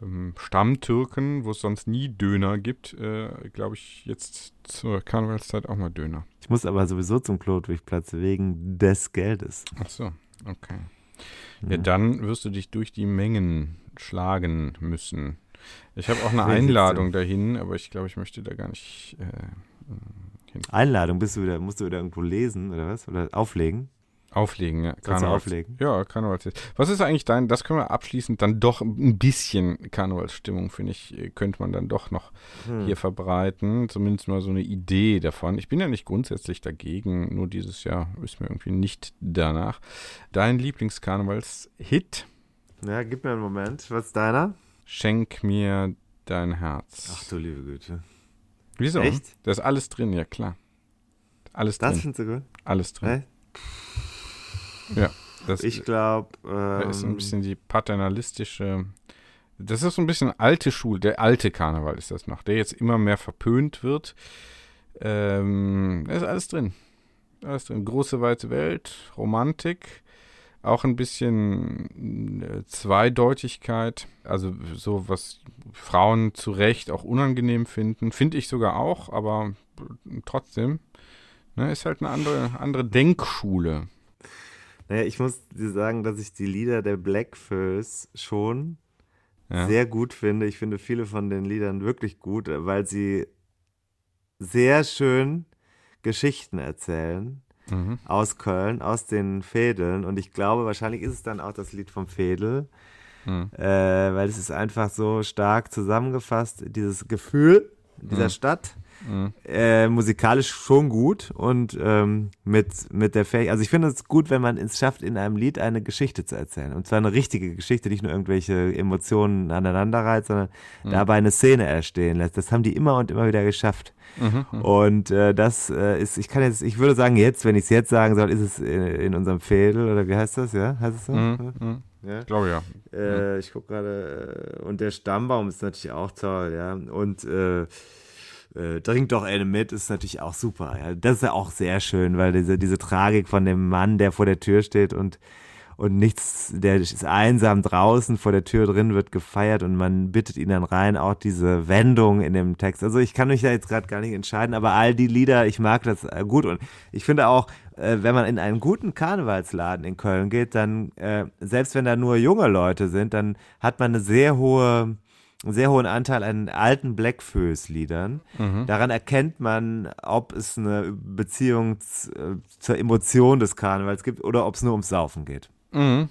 Speaker 1: beim Stammtürken, wo es sonst nie Döner gibt, äh, glaube ich, jetzt zur Karnevalszeit auch mal Döner.
Speaker 2: Ich muss aber sowieso zum Klodwigplatz wegen des Geldes.
Speaker 1: Ach so, okay. Ja,
Speaker 2: Mhm.
Speaker 1: dann wirst du dich durch die Mengen schlagen müssen. Ich habe auch eine Einladung dahin, aber ich glaube, ich möchte da gar nicht äh, hin.
Speaker 2: Einladung, bist du wieder, musst du wieder irgendwo lesen oder was? Oder auflegen?
Speaker 1: Auflegen, ja.
Speaker 2: Du auflegen?
Speaker 1: Ja, Karnevalsfest. Was ist eigentlich dein, das können wir abschließend dann doch ein bisschen Karnevalsstimmung, finde ich, äh, könnte man dann doch noch
Speaker 2: Hm.
Speaker 1: hier verbreiten. Zumindest mal so eine Idee davon. Ich bin ja nicht grundsätzlich dagegen, nur dieses Jahr ist mir irgendwie nicht danach. Dein Lieblingskarnevalshit,
Speaker 2: Ja, gib mir einen Moment. Was ist deiner?
Speaker 1: Schenk mir dein Herz.
Speaker 2: Ach du liebe Güte.
Speaker 1: Wieso?
Speaker 2: echt?
Speaker 1: Da ist alles drin, ja klar. Alles
Speaker 2: Das
Speaker 1: drin.
Speaker 2: findest du gut?
Speaker 1: Alles drin.
Speaker 2: Hä?
Speaker 1: Ja. Das
Speaker 2: Ich glaube,
Speaker 1: Da ist ein
Speaker 2: ähm,
Speaker 1: bisschen die paternalistische. Das ist so ein bisschen alte Schule, der alte Karneval ist das noch, der jetzt immer mehr verpönt wird. Ähm, da ist alles drin. Alles drin. Große, weite Welt, Romantik, auch ein bisschen äh, Zweideutigkeit, also so was Frauen zu Recht auch unangenehm finden, finde ich sogar auch, aber trotzdem, ne, ist halt eine andere, andere Denkschule.
Speaker 2: Naja, ich muss dir sagen, dass ich die Lieder der Blackfoes schon
Speaker 1: Ja.
Speaker 2: sehr gut finde. Ich finde viele von den Liedern wirklich gut, weil sie sehr schön Geschichten erzählen
Speaker 1: Mhm.
Speaker 2: aus Köln, aus den Fädeln. Und ich glaube, wahrscheinlich ist es dann auch das Lied vom Fädel,
Speaker 1: Mhm.
Speaker 2: äh, weil es ist einfach so stark zusammengefasst, dieses Gefühl dieser
Speaker 1: Mhm.
Speaker 2: Stadt.
Speaker 1: Mhm.
Speaker 2: Äh, musikalisch schon gut und ähm, mit, mit der Fähigkeit, also ich finde es gut, wenn man es schafft, in einem Lied eine Geschichte zu erzählen. Und zwar eine richtige Geschichte, nicht nur irgendwelche Emotionen aneinander reiht, sondern
Speaker 1: Mhm.
Speaker 2: dabei eine Szene erstehen lässt. Das haben die immer und immer wieder geschafft.
Speaker 1: Mhm.
Speaker 2: Und äh, das äh, ist, ich kann jetzt, ich würde sagen, jetzt, wenn ich es jetzt sagen soll, ist es in, in unserem Fädel oder wie heißt das, ja? Heißt es so?
Speaker 1: Mhm. Mhm.
Speaker 2: Ja.
Speaker 1: Ich glaube ja.
Speaker 2: Äh, ich gucke gerade, äh, und der Stammbaum ist natürlich auch toll, ja. Und äh, äh, Trink doch eine mit ist natürlich auch super. Ja. Das ist ja auch sehr schön, weil diese, diese Tragik von dem Mann, der vor der Tür steht und, und nichts, der ist einsam draußen, vor der Tür drin wird gefeiert und man bittet ihn dann rein, auch diese Wendung in dem Text. Also ich kann mich da jetzt gerade gar nicht entscheiden, aber all die Lieder, ich mag das äh, gut und ich finde auch, äh, wenn man in einen guten Karnevalsladen in Köln geht, dann, äh, selbst wenn da nur junge Leute sind, dann hat man eine sehr hohe, einen sehr hohen Anteil an alten Blackfoes-Liedern.
Speaker 1: Mhm.
Speaker 2: Daran erkennt man, ob es eine Beziehung äh, zur Emotion des Karnevals gibt oder ob es nur ums Saufen geht.
Speaker 1: Mhm.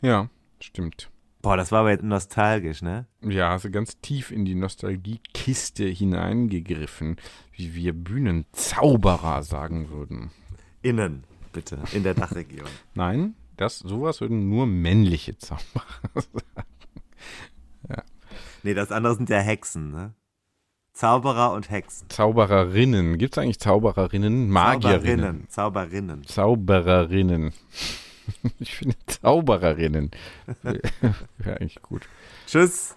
Speaker 1: Ja, stimmt.
Speaker 2: Boah, das war aber jetzt nostalgisch, ne?
Speaker 1: Ja, hast du ganz tief in die Nostalgiekiste hineingegriffen, wie wir Bühnenzauberer sagen würden.
Speaker 2: innen, bitte, in der Dachregion.
Speaker 1: Nein, das, sowas würden nur männliche Zauberer sagen.
Speaker 2: Nee, das andere sind ja Hexen, ne? Zauberer und Hexen.
Speaker 1: Zaubererinnen. Gibt es eigentlich Zaubererinnen? Magierinnen.
Speaker 2: Zauberinnen. Zauberinnen.
Speaker 1: Zaubererinnen. Ich finde Zaubererinnen. Wäre eigentlich gut.
Speaker 2: Tschüss.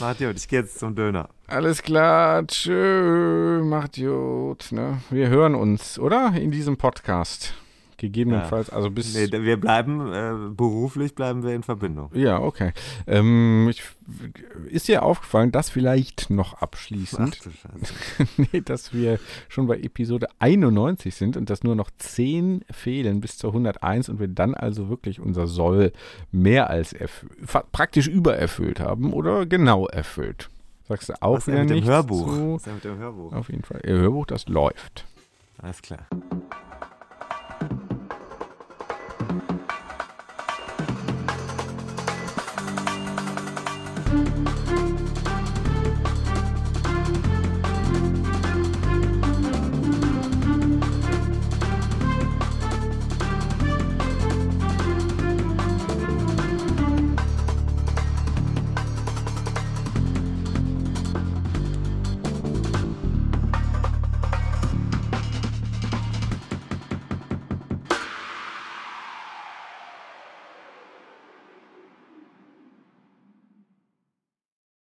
Speaker 2: Macht gut. Ich gehe jetzt zum Döner.
Speaker 1: Alles klar. Tschö. Macht gut. Ne? Wir hören uns, oder? In diesem Podcast. Gegebenenfalls, ja. also bis.
Speaker 2: Nee, wir bleiben, äh, beruflich bleiben wir in Verbindung.
Speaker 1: Ja, okay. Ähm, ich, ist dir aufgefallen, dass vielleicht noch abschließend, Ach, nee, dass wir schon bei Episode 91 sind und dass nur noch 10 fehlen bis zur 101 und wir dann also wirklich unser Soll mehr als praktisch übererfüllt haben oder genau erfüllt. Sagst du auch Was wieder
Speaker 2: mit
Speaker 1: dem
Speaker 2: Hörbuch?
Speaker 1: Zu?
Speaker 2: Was mit dem Hörbuch?
Speaker 1: Auf jeden Fall. Ihr Hörbuch, das läuft.
Speaker 2: Alles klar.